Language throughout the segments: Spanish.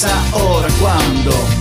Si no es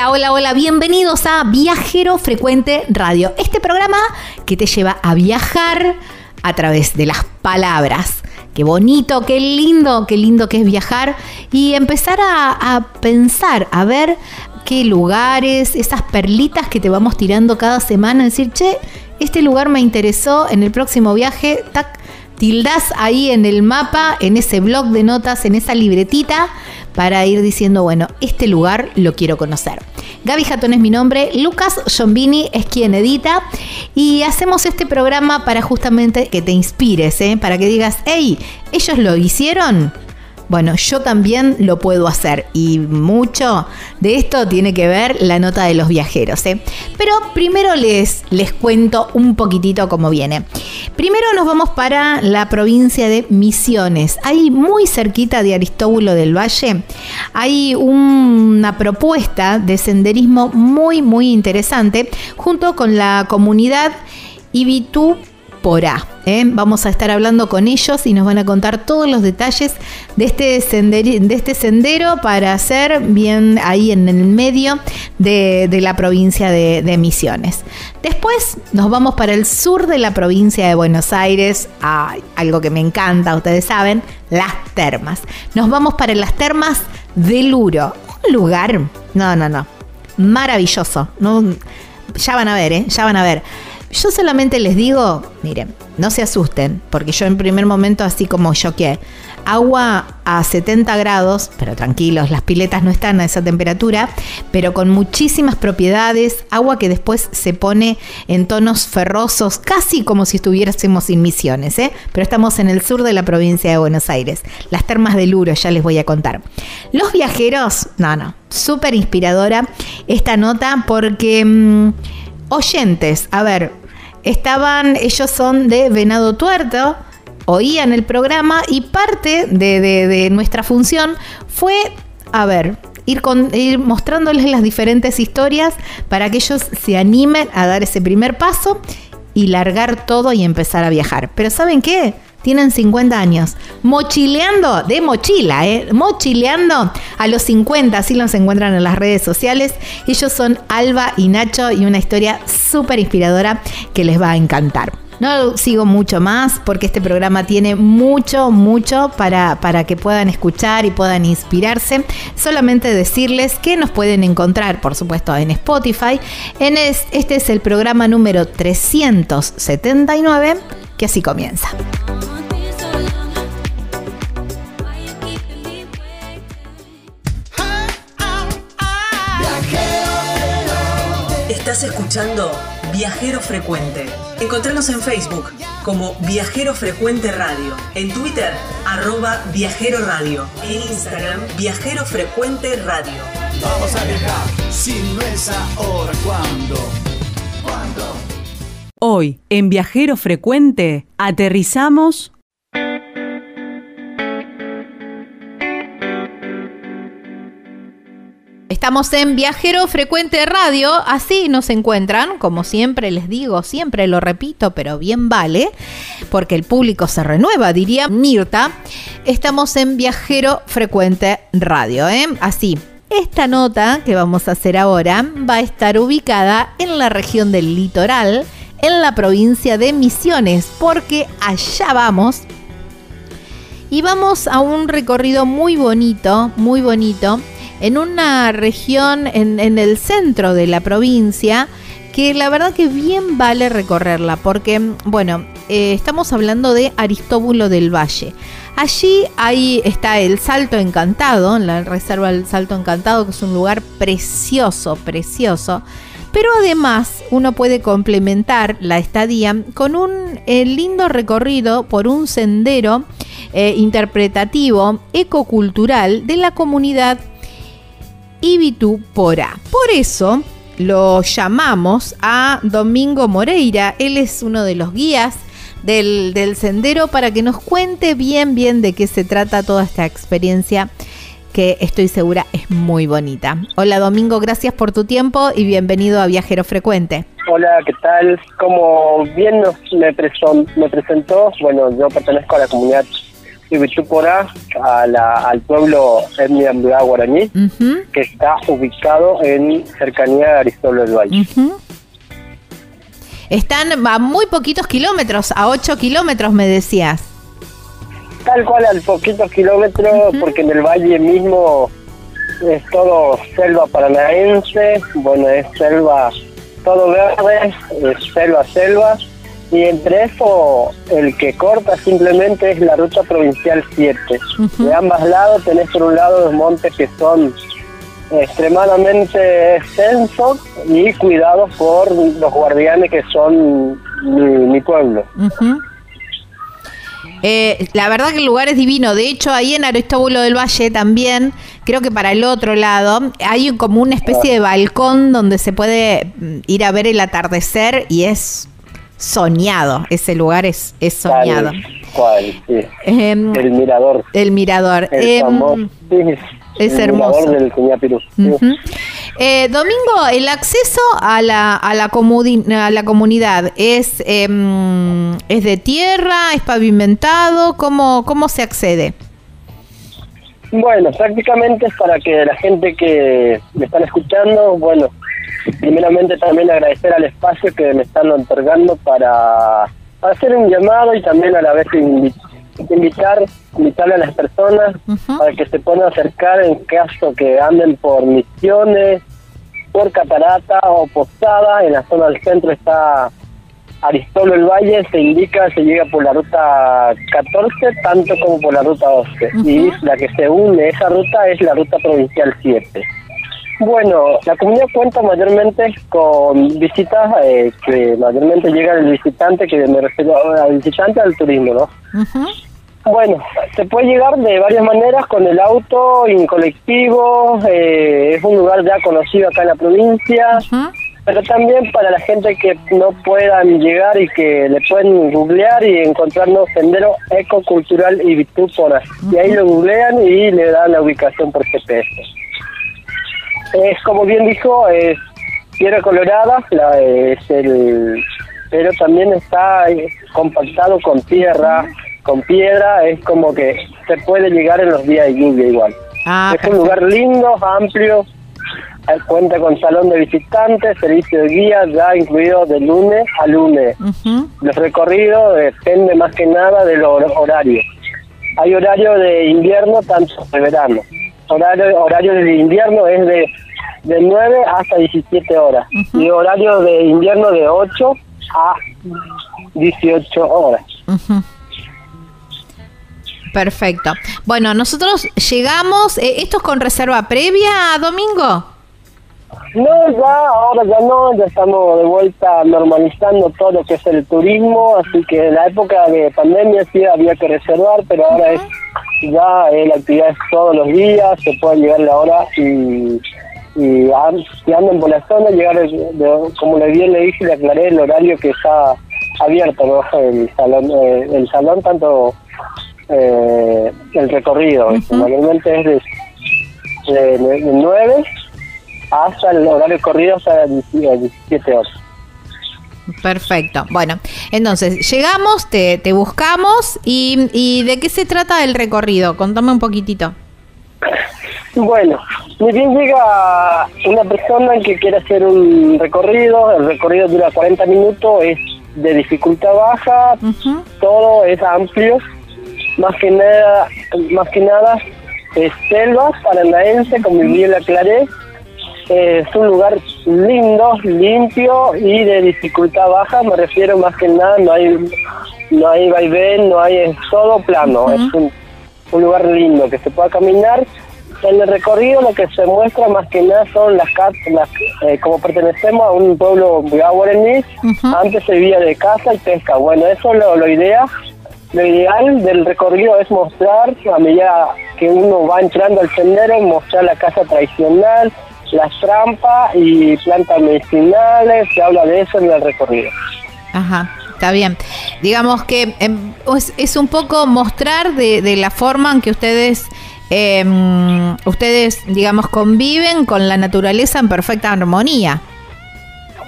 Hola, hola, hola, bienvenidos a Viajero Frecuente Radio, este programa que te lleva a viajar a través de las palabras. Qué bonito, qué lindo, qué lindo que es viajar y empezar a, a pensar, a ver qué lugares, esas perlitas que te vamos tirando cada semana, decir, che, este lugar me interesó en el próximo viaje, tac, tildás ahí en el mapa, en ese blog de notas, en esa libretita, para ir diciendo, bueno, este lugar lo quiero conocer. Gaby Jatón es mi nombre, Lucas Giombini es quien edita y hacemos este programa para justamente que te inspires, ¿eh? para que digas, hey, ellos lo hicieron. Bueno, yo también lo puedo hacer y mucho de esto tiene que ver la nota de los viajeros. ¿eh? Pero primero les, les cuento un poquitito cómo viene. Primero nos vamos para la provincia de Misiones. Ahí muy cerquita de Aristóbulo del Valle hay una propuesta de senderismo muy muy interesante junto con la comunidad Ibitú Porá. ¿eh? Vamos a estar hablando con ellos y nos van a contar todos los detalles de este, senderi- de este sendero para hacer bien ahí en el medio de, la provincia de, Misiones. Después nos vamos para el sur de la provincia de Buenos Aires, Ay, algo que me encanta, ustedes saben, las termas. Nos vamos para las termas de Luro, un lugar, no, no, no, maravilloso. No, ya van a ver, ¿eh? ya van a ver. Yo solamente les digo, miren, no se asusten, porque yo en primer momento así como choqué. Agua a 70 grados, pero tranquilos, las piletas no están a esa temperatura, pero con muchísimas propiedades, agua que después se pone en tonos ferrosos, casi como si estuviésemos en misiones, ¿eh? pero estamos en el sur de la provincia de Buenos Aires. Las termas de Luro, ya les voy a contar. Los viajeros, no, no, súper inspiradora esta nota porque... mm, oyentes, a ver, estaban, ellos son de Venado Tuerto, oían el programa y parte de, de- de nuestra función fue, a ver, ir, con- ir mostrándoles las diferentes historias para que ellos se animen a dar ese primer paso y largar todo y empezar a viajar. Pero ¿saben qué? Tienen 50 años. Mochileando, de mochila, ¿eh? Mochileando a los 50, así los encuentran en las redes sociales. Ellos son Alba y Nacho y una historia súper inspiradora que les va a encantar. No sigo mucho más porque este programa tiene mucho, mucho para, para que puedan escuchar y puedan inspirarse. Solamente decirles que nos pueden encontrar, por supuesto, en Spotify. Este es el programa número 379 que así comienza. Estás escuchando Viajero Frecuente. Encontranos en Facebook como Viajero Frecuente Radio, en Twitter arroba Viajero Radio, en Instagram Viajero Frecuente Radio. Vamos a viajar, si no es ahora, ¿cuándo? ¿Cuándo? Hoy, en Viajero Frecuente, aterrizamos Estamos en Viajero Frecuente Radio, así nos encuentran, como siempre les digo, siempre lo repito, pero bien vale, porque el público se renueva, diría Mirta. Estamos en Viajero Frecuente Radio, ¿eh? Así. Esta nota que vamos a hacer ahora va a estar ubicada en la región del litoral, en la provincia de Misiones, porque allá vamos. Y vamos a un recorrido muy bonito, muy bonito en una región en, el centro de la provincia que la verdad que bien vale recorrerla porque, bueno, eh, estamos hablando de Aristóbulo del Valle. Allí ahí está el Salto Encantado, en la reserva del Salto Encantado, que es un lugar precioso, precioso. Pero además uno puede complementar la estadía con un eh, lindo recorrido por un sendero eh, interpretativo ecocultural de la comunidad Ibitupora. Por eso lo llamamos a Domingo Moreira. Él es uno de los guías del, sendero para que nos cuente bien, bien de qué se trata toda esta experiencia que estoy segura es muy bonita. Hola Domingo, gracias por tu tiempo y bienvenido a Viajero Frecuente. Hola, ¿qué tal? Como bien me, me presentó, bueno, yo pertenezco a la comunidad Ibichupora a la, al pueblo etnia guaraní, que está ubicado en cercanía de Aristóbulo del Valle. Están a muy poquitos kilómetros, a 8 kilómetros me decías. Tal cual, a poquitos kilómetros, porque en el valle mismo es todo selva paranaense, bueno, es selva todo verde, es selva, selva y entre eso, el que corta simplemente es la ruta provincial 7. De ambos lados tenés por un lado los montes que son extremadamente extensos y cuidados por los guardianes que son mi, pueblo. Eh, la verdad que el lugar es divino. De hecho, ahí en Aristóbulo del Valle también, creo que para el otro lado, hay como una especie de balcón donde se puede mm, ir a ver el atardecer y es soñado. Ese lugar es, es soñado. ¿Cuál? Em, el mirador. El mirador. El es hermoso. del eh, Domingo, el acceso a la, a la, a la comunidad es, em, es de tierra, es pavimentado, ¿cómo, cómo se accede? Bueno, prácticamente es para que la gente que me están escuchando, bueno, primeramente también agradecer al espacio que me están otorgando para, hacer un llamado y también a la vez invitar invitarle a las personas para que se puedan acercar en caso que anden por misiones, por Catarata o Posada, en la zona del centro está Aristóbulo el Valle, se indica, se llega por la ruta 14, tanto como por la ruta 12, y la que se une esa ruta es la ruta provincial 7. Bueno, la comunidad cuenta mayormente con visitas eh, que mayormente llega el visitante, que me refiero al visitante al turismo, ¿no? Bueno, se puede llegar de varias maneras, con el auto, en colectivo, eh, es un lugar ya conocido acá en la provincia, pero también para la gente que no puedan llegar y que le pueden googlear y encontrarnos sendero ecocultural y Vitúpora. Y ahí lo googlean y le dan la ubicación por GPS. Es como bien dijo, es Piedra Colorada, la, es el, pero también está eh, compactado con tierra, con piedra, es como que se puede llegar en los días de lluvia igual. Ah, es un lugar lindo, amplio, eh, cuenta con salón de visitantes, servicio de guía ya incluido de lunes a lunes. Ujú. Los recorridos depende más que nada de los horarios. Hay horario de invierno, tanto de verano. Horario, horario de invierno es de, de 9 hasta 17 horas. Y horario de invierno de 8 a 18 horas. Perfecto. Bueno, nosotros llegamos, eh, ¿esto es con reserva previa, Domingo? No, ya, ahora ya no, ya estamos de vuelta normalizando todo lo que es el turismo, así que en la época de pandemia sí había que reservar, pero ahora es ya eh, la actividad es todos los días, se puede llegar la hora y, y por la zona, llegar, el- de- como le bien le dije, le aclaré el horario que está abierto, ¿no? el salón, eh, el salón tanto eh, el recorrido, normalmente es de, de, de 9 hasta el horario corrido hasta las 17 horas. Perfecto. Bueno, entonces llegamos, te, te buscamos y, y ¿de qué se trata el recorrido? Contame un poquitito. Bueno, muy bien llega una persona que quiere hacer un recorrido, el recorrido dura 40 minutos, es de dificultad baja, todo es amplio, más que nada, más que nada es selva paranaense, como bien le aclaré, Eh, es un lugar lindo, limpio y de dificultad baja, me refiero más que nada, no hay no hay vaivén, no hay, es todo plano, es un, un lugar lindo que se pueda caminar. En el recorrido lo que se muestra más que nada son las casas, eh, como pertenecemos a un pueblo guaraní, Ujú. antes se vivía de caza y pesca. Bueno, eso lo, lo idea, lo ideal del recorrido es mostrar, a medida que uno va entrando al sendero, mostrar la casa tradicional, las trampas y plantas medicinales, se habla de eso en el recorrido. Ajá, está bien. Digamos que em, es, es un poco mostrar de, de la forma en que ustedes, em, ustedes, digamos, conviven con la naturaleza en perfecta armonía.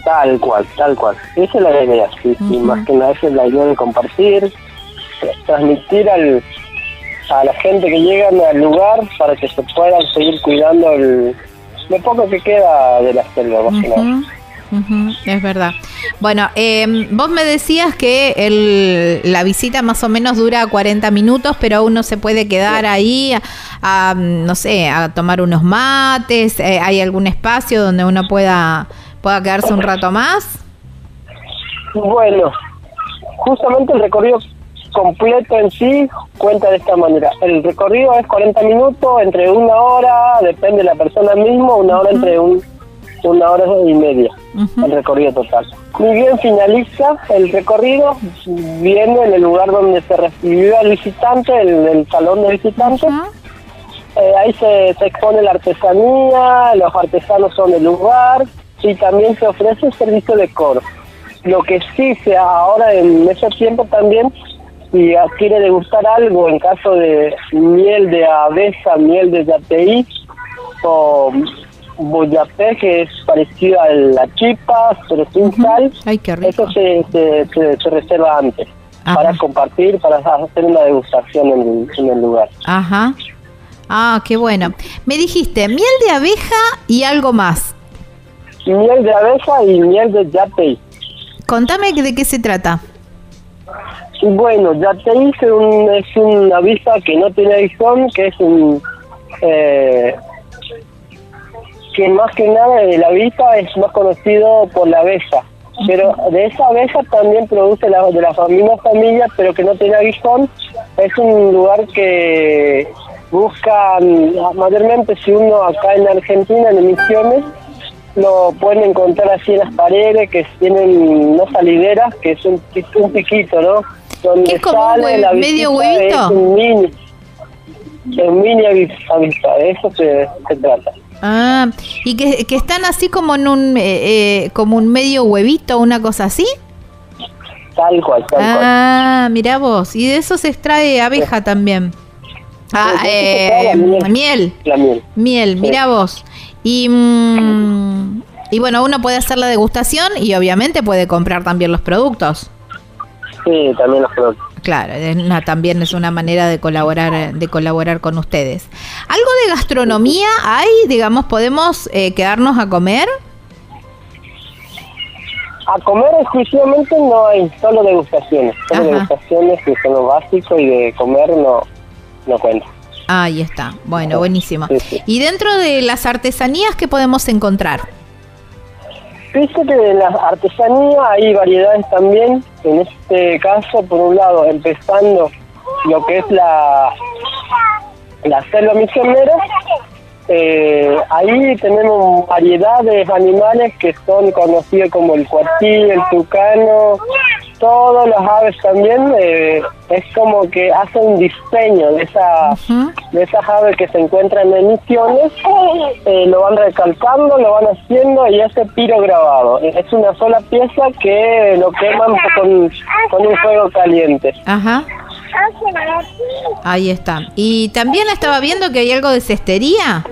Tal cual, tal cual. Esa es la idea, sí, sí, Ujú. más que nada esa es la idea de compartir, eh, transmitir al, a la gente que llegan al lugar para que se puedan seguir cuidando el, lo poco que queda de la selva, más que nada. Ujú, ujú, es verdad. Bueno, em, vos me decías que el, la visita más o menos dura 40 minutos, pero uno se puede quedar ahí, a, a, no sé, a tomar unos mates. eh, ¿Hay algún espacio donde uno pueda, pueda quedarse un rato más? Bueno, justamente el recorrido completo en sí cuenta de esta manera. El recorrido es 40 minutos, entre una hora, depende de la persona mismo, una hora entre un, una hora y media, el recorrido total. Muy bien, finaliza el recorrido, viene en el lugar donde se recibió al visitante, el, el salón de visitantes. Eh, ahí se, se expone la artesanía, los artesanos son del lugar y también se ofrece el servicio de coro. Lo que sí se ahora en ese tiempo también, si quiere degustar algo en caso de miel de abeja, miel de yateí o boyapé, que es parecido a la chipa, pero sin sal, Ay, eso se, se, se- se reserva antes Ajá. para compartir, para hacer una degustación en el- en el lugar. Ajá. Ah, qué bueno. Me dijiste miel de abeja y algo más. miel de abeja y miel de yatei. Contame de qué se trata. Bueno, yatei es, un, es una avispa que no tiene aguijón, que es un... Eh, que más que nada el avispa es más conocido por la abeja. Pero de esa abeja también produce la, de la misma familia, pero que no tiene aguijón. Es un lugar que buscan, mayormente si uno acá en Argentina, en emisiones, lo pueden encontrar así en las paredes que tienen no salideras, que es un, un piquito, ¿no? Donde ¿Qué es como sale la medio huevito? Es un mini, un mini avis- avispa, de eso se, se trata. Ah, y que, que están así como en un, eh, eh, como un medio huevito, una cosa así. Tal cual, tal cual. Ah, mira vos. Y de eso se extrae abeja también. Ah, eh, la miel. miel. La miel. Miel, mira vos. Y mm, Y bueno, uno puede hacer la degustación y obviamente puede comprar también los productos. Sí, también los productos. Claro, es una- también es una manera de colaborar, de colaborar con ustedes. ¿Algo de gastronomía hay? Digamos, ¿podemos eh, quedarnos a comer? A comer exclusivamente no hay, solo degustaciones. Solo Ajá. degustaciones que son lo básico y de comer no, no cuenta. Ahí está. Bueno, buenísimo. Sí, sí. Y dentro de las artesanías, ¿qué podemos encontrar? Viste que en la artesanía hay variedades también. En este caso, por un lado, empezando lo que es la, la selva misionera, eh, ahí tenemos variedades de animales que son conocidos como el cuartil, el tucano, todas las aves también. eh, es como que hace un diseño de esa de esas aves que se encuentran en misiones, eh, lo van recalcando, lo van haciendo y ese piro grabado. Es una sola pieza que lo queman con, con un fuego caliente. Ajá. Ahí está. Y también estaba viendo que hay algo de cestería.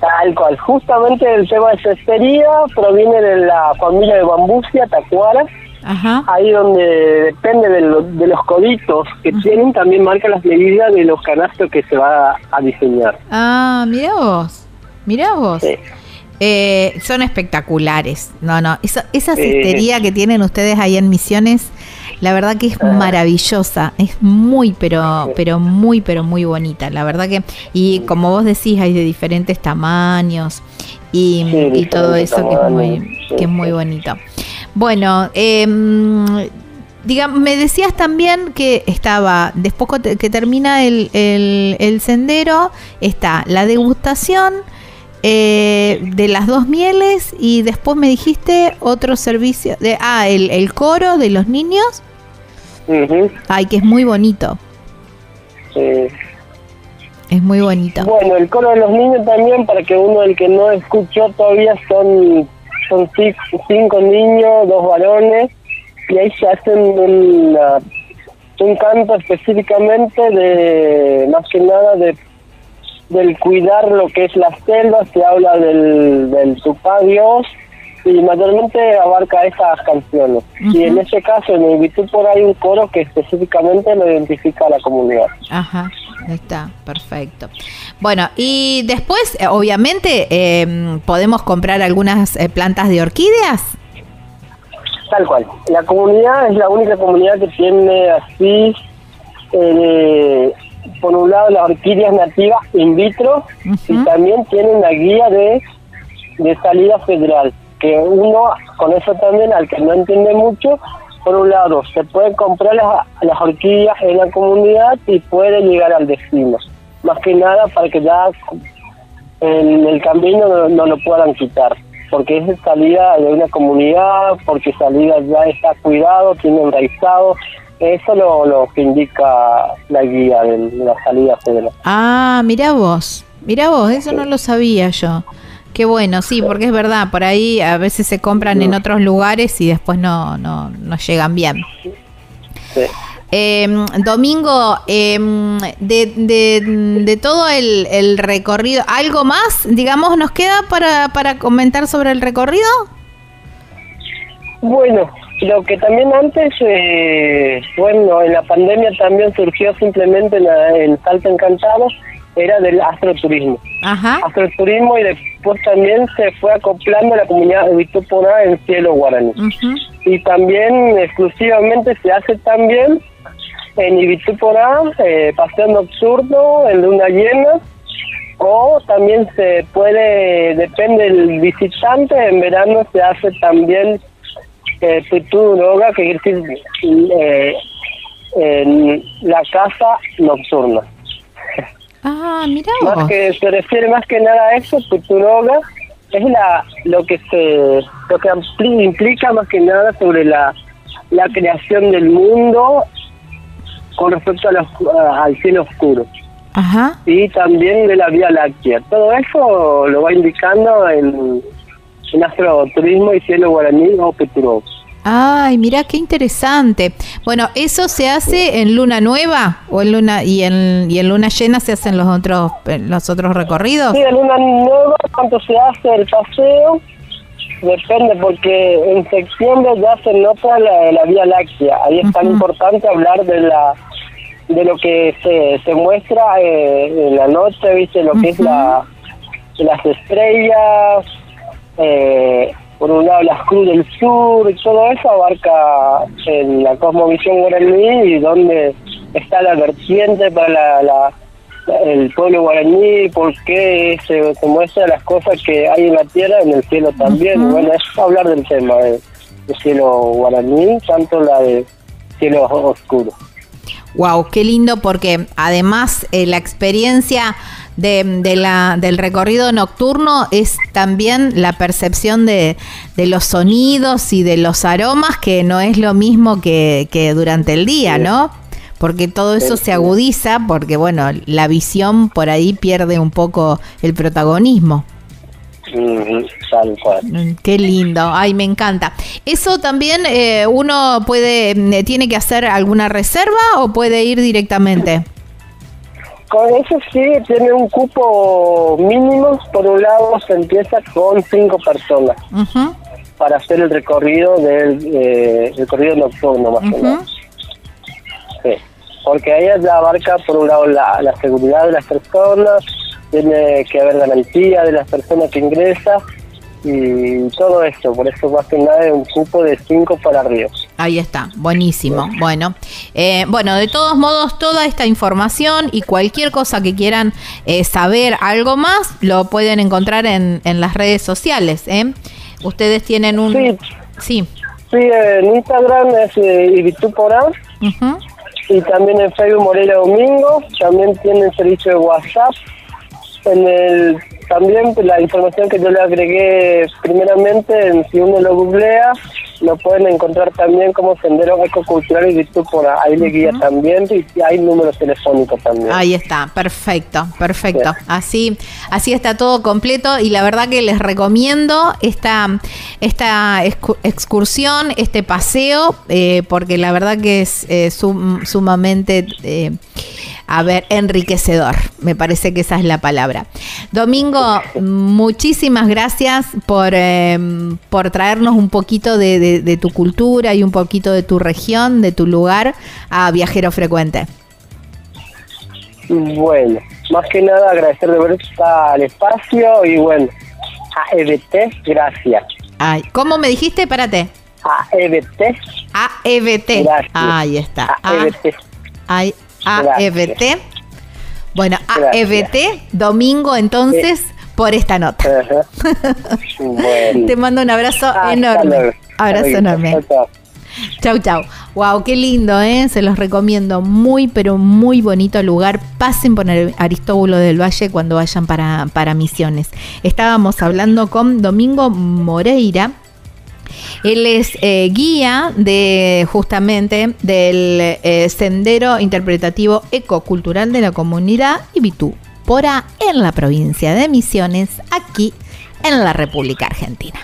Tal cual. Justamente el tema de cestería proviene de la familia de bambucia, tacuara. Ajá. Ahí donde depende de, lo- de los coditos que tienen, también marca las medidas de los canastos que se va a diseñar. Ah, mira vos. Mira vos. Sí. Eh, son espectaculares. No, no. Esa, esa cestería que tienen ustedes ahí en Misiones, la verdad que es Ah. maravillosa. Es muy, pero, pero muy, pero muy bonita. La verdad que, y como vos decís, hay de diferentes tamaños y, Sí, y todo eso que es muy, sí, que es muy bonito. Bueno, eh, digamos, me decías también que estaba, después que termina el, el- el sendero, está la degustación eh, de las dos mieles y después me dijiste otro servicio, de, ah, el, el coro de los niños, ay, que es muy bonito, Sí. es muy bonito. Bueno, el coro de los niños también, para que uno, el que no escuchó todavía, son, son ci- cinco niños, dos varones, y ahí se hacen una- un canto específicamente de, más que nada, de del cuidar lo que es la selva, se habla del, del Tupá Dios, y mayormente abarca esas canciones. Y en ese caso, en el Vitupor hay un coro que específicamente lo identifica a la comunidad. Ajá, ahí está, perfecto. Bueno, y después, eh, obviamente, eh, podemos comprar algunas eh, plantas de orquídeas. Tal cual. La comunidad es la única comunidad que tiene así, eh, por un lado, las orquídeas nativas in vitro y también tiene una guía de, de salida federal. Que uno, con eso también, al que no entiende mucho, por un lado, se pueden comprar las, las orquídeas en la comunidad y puede llegar al destino. Más que nada para que ya en el camino no, no lo puedan quitar, porque es salida de una comunidad, porque salida ya está cuidado, tiene enraizado, eso es lo, lo que indica la guía de la salida federal. Ah, mira vos, mira vos, eso no lo sabía yo. Qué bueno, sí, porque es verdad, por ahí a veces se compran en otros lugares y después no, no, no llegan bien. Sí. Eh, Domingo, eh, de, de, de todo el, el recorrido, ¿algo más, digamos, nos queda para, para comentar sobre el recorrido? Bueno, lo que también antes, eh, bueno, en la pandemia también surgió simplemente en, la- en Salto Encantado, era del astroturismo. Ajá. Astroturismo y después también se fue acoplando la comunidad de en Cielo Guaraní. Y también exclusivamente se hace también en Ibitupora, eh, paseo nocturno, en luna llena, o también se puede, depende del visitante, en verano se hace también eh, Pitudroga, que quiere decir eh, en la casa nocturna. Ah, mira Más que se refiere más que nada a eso, Pitudroga es la lo que se lo que ampli- implica más que nada sobre la la creación del mundo con respecto a a- al cielo oscuro Ajá. y también de la Vía Láctea. Todo eso lo va indicando en, en astroturismo y cielo guaraní o Pitudroga. Ay, mira qué interesante. Bueno, eso se hace en luna nueva o en luna y en, y en luna llena se hacen los otros los otros recorridos. Sí, en luna nueva, cuando se hace el paseo, depende, porque en septiembre ya se nota la, Vía Láctea. Ahí es tan importante hablar de la de lo que se, se muestra eh, en la noche, ¿viste? Lo que es la las estrellas, eh, por un lado las Cruz del Sur, y todo eso abarca en la cosmovisión guaraní y donde está la vertiente para la, el pueblo guaraní, por qué se, se muestran las cosas que hay en la tierra, en el cielo también. Bueno, es hablar del tema del cielo guaraní, tanto la de cielo oscuro. Wow, qué lindo porque además eh, la experiencia de, la, del recorrido nocturno es también la percepción de, los sonidos y de los aromas, que no es lo mismo que, durante el día, ¿no? Porque todo eso se agudiza, porque bueno, la visión por ahí pierde un poco el protagonismo. Mm, qué lindo, ay, me encanta. ¿Eso también eh, uno puede, eh, tiene que hacer alguna reserva o puede ir directamente? Con eso sí, tiene un cupo mínimo. Por un lado, se empieza con cinco personas para hacer el recorrido del eh, recorrido nocturno, más o menos. Sí, porque ahí ya abarca, por un lado, la, la seguridad de las personas, tiene que haber garantía de las personas que ingresan y todo esto, por eso más que nada es un cupo de 5 para arriba. Ahí está, buenísimo. Bueno, eh, bueno, de todos modos, toda esta información y cualquier cosa que quieran eh, saber algo más, lo pueden encontrar en, en las redes sociales. ¿eh? Ustedes tienen un... Sí, sí. sí en Instagram es eh, y también en Facebook Moreira Domingo, también tienen servicio de WhatsApp. En el también la información que yo le agregué primeramente, si uno lo googlea, lo pueden encontrar también como Sendero Ecocultural y Virtud por ahí le guía también y hay números telefónicos también. Ahí está, perfecto, perfecto. Así, así está todo completo y la verdad que les recomiendo esta, esta excursión, este paseo, eh, porque la verdad que es eh, sumamente... Eh, a ver, enriquecedor. Me parece que esa es la palabra. Domingo, muchísimas gracias por, eh, por traernos un poquito de, tu cultura y un poquito de tu región, de tu lugar, a Viajero Frecuente. Bueno, más que nada agradecer de ver al espacio y bueno, a EBT, gracias. Ay, ¿Cómo me dijiste? Espérate. A EBT. A EBT. Ahí está. A EBT. Ay, AEBT. Bueno, AEBT, domingo entonces, por esta nota. Te mando un abrazo enorme. Abrazo enorme. Chau, chau. Wow, qué lindo, ¿eh? Se los recomiendo. Muy, pero muy bonito lugar. Pasen por Aristóbulo del Valle cuando vayan para, para Misiones. Estábamos hablando con Domingo Moreira, él es eh, guía de justamente del eh, Sendero Interpretativo Ecocultural de la Comunidad Ibitú, Pora, en la provincia de Misiones, aquí en la República Argentina.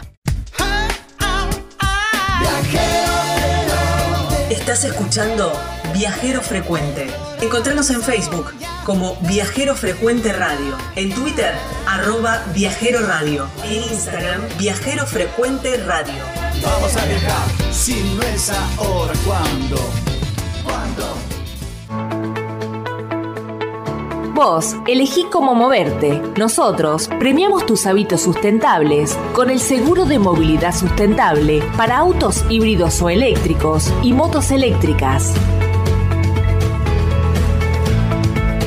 Estás escuchando Viajero Frecuente. Encontranos en Facebook como Viajero Frecuente Radio, en Twitter arroba Viajero Radio, en Instagram Viajero Frecuente Radio. Vamos a viajar, si no es ahora, ¿cuándo? ¿Cuándo? Vos elegí cómo moverte. Nosotros premiamos tus hábitos sustentables con el seguro de movilidad sustentable para autos híbridos o eléctricos y motos eléctricas.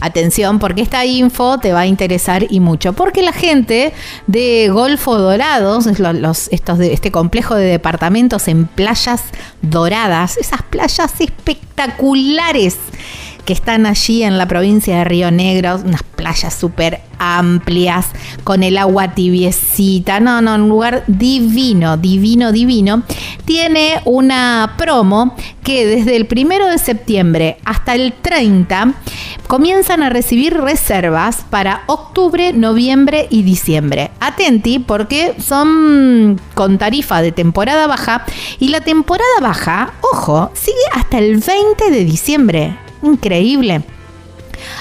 Atención, porque esta info te va a interesar y mucho. Porque la gente de Golfo Dorados, los, estos de, este complejo de departamentos en playas doradas, esas playas espectaculares que están allí en la provincia de Río Negro, unas playas súper amplias, con el agua tibiecita, no, no, un lugar divino, divino, divino, tiene una promo que desde el primero de septiembre hasta el 30 comienzan a recibir reservas para octubre, noviembre y diciembre. Atenti porque son con tarifa de temporada baja y la temporada baja, ojo, sigue hasta el 20 de diciembre. Increíble.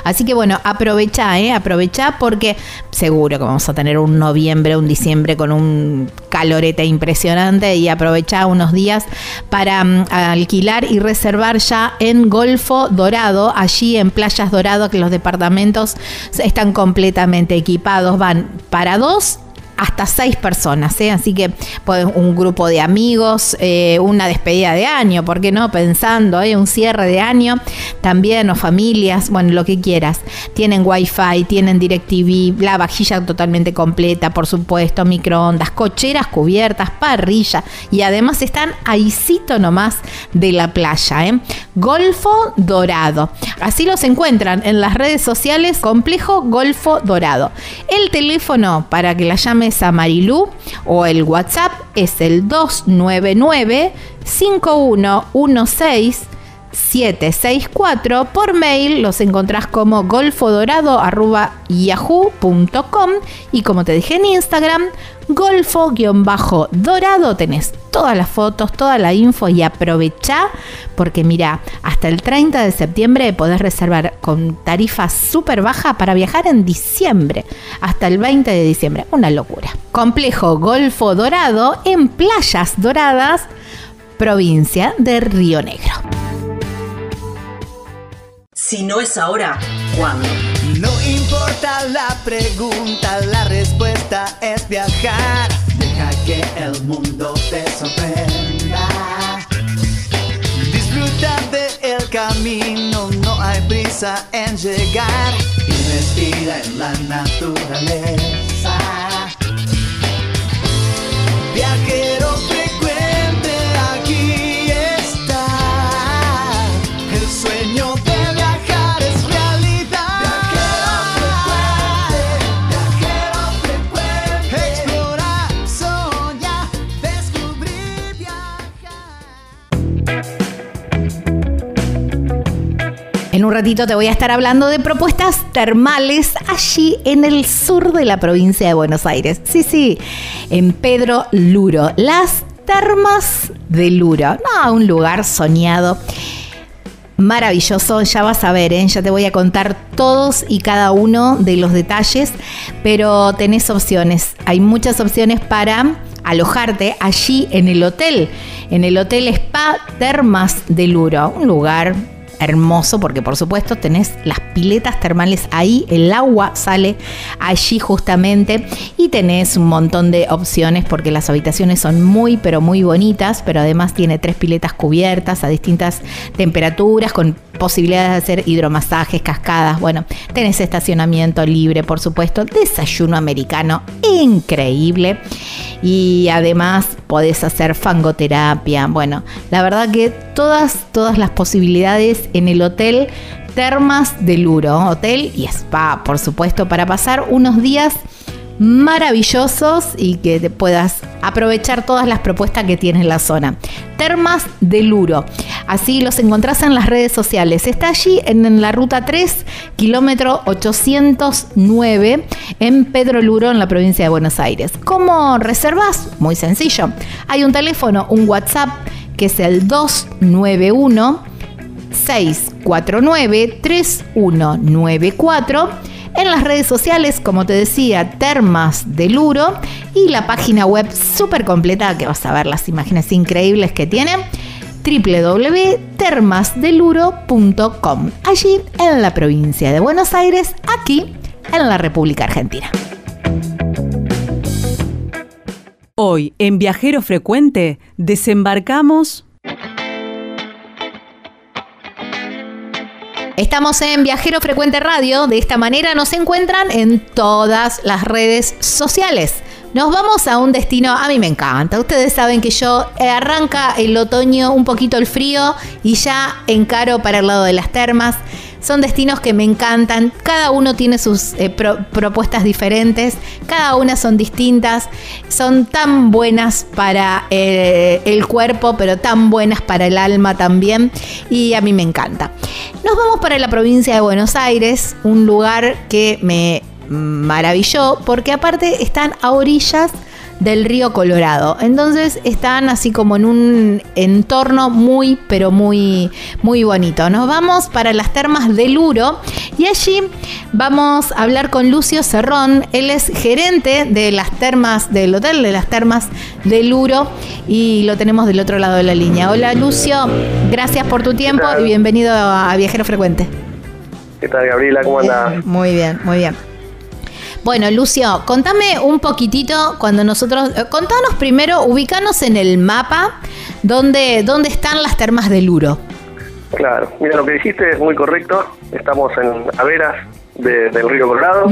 Así que bueno, aprovecha, ¿eh? aprovecha porque seguro que vamos a tener un noviembre, un diciembre con un calorete impresionante y aprovecha unos días para mm, alquilar y reservar ya en Golfo Dorado, allí en Playas Dorado, que los departamentos están completamente equipados, van para dos hasta seis personas, ¿eh? así que pueden un grupo de amigos, eh, una despedida de año, ¿por qué no? Pensando, ¿eh? un cierre de año también, o familias, bueno, lo que quieras. Tienen wifi, tienen DirecTV, la vajilla totalmente completa, por supuesto, microondas, cocheras cubiertas, parrilla y además están ahícito nomás de la playa, ¿eh? Golfo Dorado. Así los encuentran en las redes sociales, Complejo Golfo Dorado. El teléfono para que la llame a Marilú o el WhatsApp es el 299 5116 764. Por mail los encontrás como golfodorado.yahoo.com y como te dije en Instagram, golfo-dorado. Tenés todas las fotos, toda la info y aprovecha porque mira, hasta el 30 de septiembre podés reservar con tarifa súper baja para viajar en diciembre, hasta el 20 de diciembre. Una locura. Complejo Golfo Dorado en Playas Doradas, provincia de Río Negro. Si no es ahora, ¿cuándo? No importa la pregunta, la respuesta es viajar. Deja que el mundo te sorprenda. Disfruta del camino, no hay prisa en llegar. Y respira en la naturaleza. Viajero En un ratito te voy a estar hablando de propuestas termales allí en el sur de la provincia de Buenos Aires. Sí, sí, en Pedro Luro. Las termas de Luro. No, un lugar soñado. Maravilloso, ya vas a ver, ¿eh? ya te voy a contar todos y cada uno de los detalles, pero tenés opciones, hay muchas opciones para alojarte allí en el hotel, en el Hotel Spa Termas de Luro, un lugar hermoso porque por supuesto tenés las piletas termales ahí, el agua sale allí justamente y tenés un montón de opciones porque las habitaciones son muy pero muy bonitas, pero además tiene tres piletas cubiertas a distintas temperaturas con posibilidades de hacer hidromasajes, cascadas, bueno, tenés estacionamiento libre, por supuesto, desayuno americano increíble y además podés hacer fangoterapia, bueno, la verdad que todas, todas las posibilidades en el hotel Termas de Luro, hotel y spa, por supuesto, para pasar unos días maravillosos y que te puedas aprovechar todas las propuestas que tiene en la zona. Termas de Luro. Así los encontrás en las redes sociales. Está allí en la ruta 3, kilómetro 809, en Pedro Luro, en la provincia de Buenos Aires. ¿Cómo reservas? Muy sencillo. Hay un teléfono, un WhatsApp, que es el 291 649 3194 en las redes sociales, como te decía, Termas de Luro y la página web súper completa que vas a ver las imágenes increíbles que tiene www.termasdeluro.com allí en la provincia de Buenos Aires, aquí en la República Argentina. Hoy, en Viajero Frecuente, desembarcamos Estamos en Viajero Frecuente Radio, de esta manera nos encuentran en todas las redes sociales. Nos vamos a un destino, a mí me encanta, ustedes saben que yo eh, arranca el otoño un poquito el frío y ya encaro para el lado de las termas. Son destinos que me encantan. Cada uno tiene sus eh, pro- propuestas diferentes, cada una son distintas, son tan buenas para eh, el cuerpo, pero tan buenas para el alma también. Y a mí me encanta. Nos vamos para la provincia de Buenos Aires, un lugar que me maravilló, porque aparte están a orillas del río Colorado. Entonces están así como en un entorno muy, pero muy, muy bonito. Nos vamos para las termas del Uro y allí vamos a hablar con Lucio Cerrón. Él es gerente de las termas, del hotel de las termas del Uro y lo tenemos del otro lado de la línea. Hola Lucio, gracias por tu tiempo y bienvenido a Viajero Frecuente. ¿Qué tal, Gabriela? ¿Cómo andás? Muy bien, muy bien. Bueno, Lucio, contame un poquitito cuando nosotros. eh, contanos primero, ubicanos en el mapa dónde, dónde están las termas del Uro. Claro, mira, lo que dijiste es muy correcto. Estamos en a veras de- del río Colorado.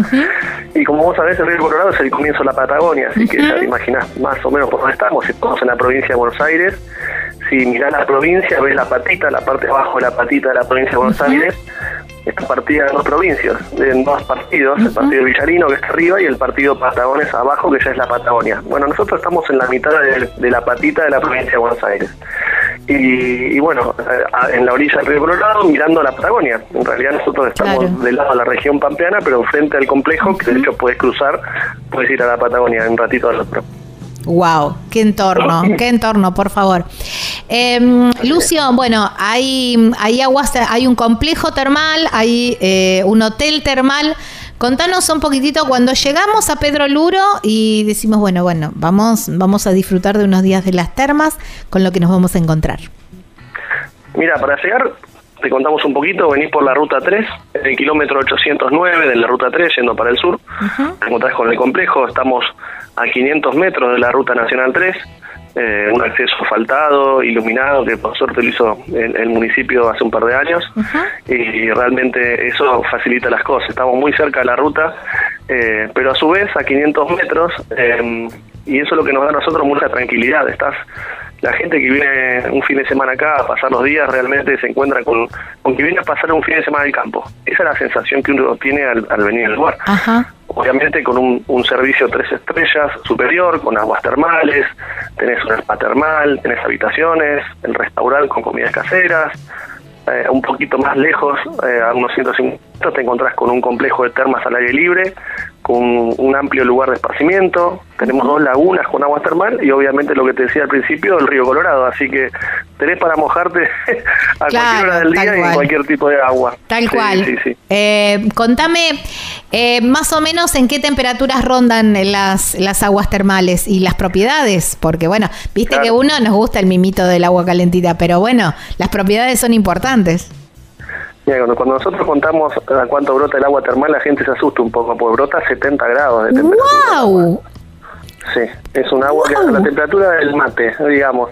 Y como vos sabés, el río Colorado es el comienzo de la Patagonia, así que ya te imaginás más o menos por dónde estamos. Estamos en la provincia de Buenos Aires. Si mirás la provincia, ves la patita, la parte de abajo de la patita de la provincia de Buenos Aires. Está partida en dos provincias, en dos partidos, el partido Villarino que está arriba y el partido Patagones abajo que ya es la Patagonia. Bueno, nosotros estamos en la mitad de, de la patita de la provincia de Buenos Aires. Y, y bueno, en la orilla del río Colorado mirando a la Patagonia. En realidad nosotros estamos Claro. del lado de la región pampeana, pero frente al complejo, que de hecho puedes cruzar, puedes ir a la Patagonia en un ratito al otro. Wow, qué entorno, qué entorno, por favor. Em, Lucio, bueno, hay, hay aguas, hay un complejo termal, hay eh, un hotel termal. Contanos un poquitito cuando llegamos a Pedro Luro y decimos, bueno, bueno, vamos, vamos a disfrutar de unos días de las termas con lo que nos vamos a encontrar. Mira, para llegar, te contamos un poquito, venís por la ruta 3, en el kilómetro 809 de la ruta 3, yendo para el sur, te encontrás con el complejo, estamos a 500 metros de la ruta nacional 3, eh, un acceso asfaltado, iluminado, que por suerte lo hizo el, el municipio hace un par de años, y realmente eso facilita las cosas, estamos muy cerca de la ruta, eh, pero a su vez a 500 metros, eh, y eso es lo que nos da a nosotros mucha tranquilidad, estás la gente que viene un fin de semana acá a pasar los días realmente se encuentra con, con que viene a pasar un fin de semana al campo. Esa es la sensación que uno tiene al, al venir al lugar. Ajá. Obviamente con un, servicio tres estrellas superior, con aguas termales, tenés un spa termal, tenés habitaciones, el restaurante con comidas caseras. Eh, un poquito más lejos, eh, a unos 150, te encontrás con un complejo de termas al aire libre, con un amplio lugar de esparcimiento. Tenemos dos lagunas con agua termal y obviamente lo que te decía al principio, el río Colorado. Así que tenés para mojarte a Claro, cualquier hora del día y en cualquier tipo de agua. Tal Sí, cual. Sí, sí. Eh, contame eh, más o menos en qué temperaturas rondan las, las aguas termales y las propiedades, porque bueno, viste Claro. que uno nos gusta el mimito del agua calentita, pero bueno, las propiedades son importantes. Mira, cuando, cuando nosotros contamos a cuánto brota el agua termal, la gente se asusta un poco, porque brota a 70 grados de temperatura. ¡Wow! Sí, es un agua que a la temperatura del mate, digamos.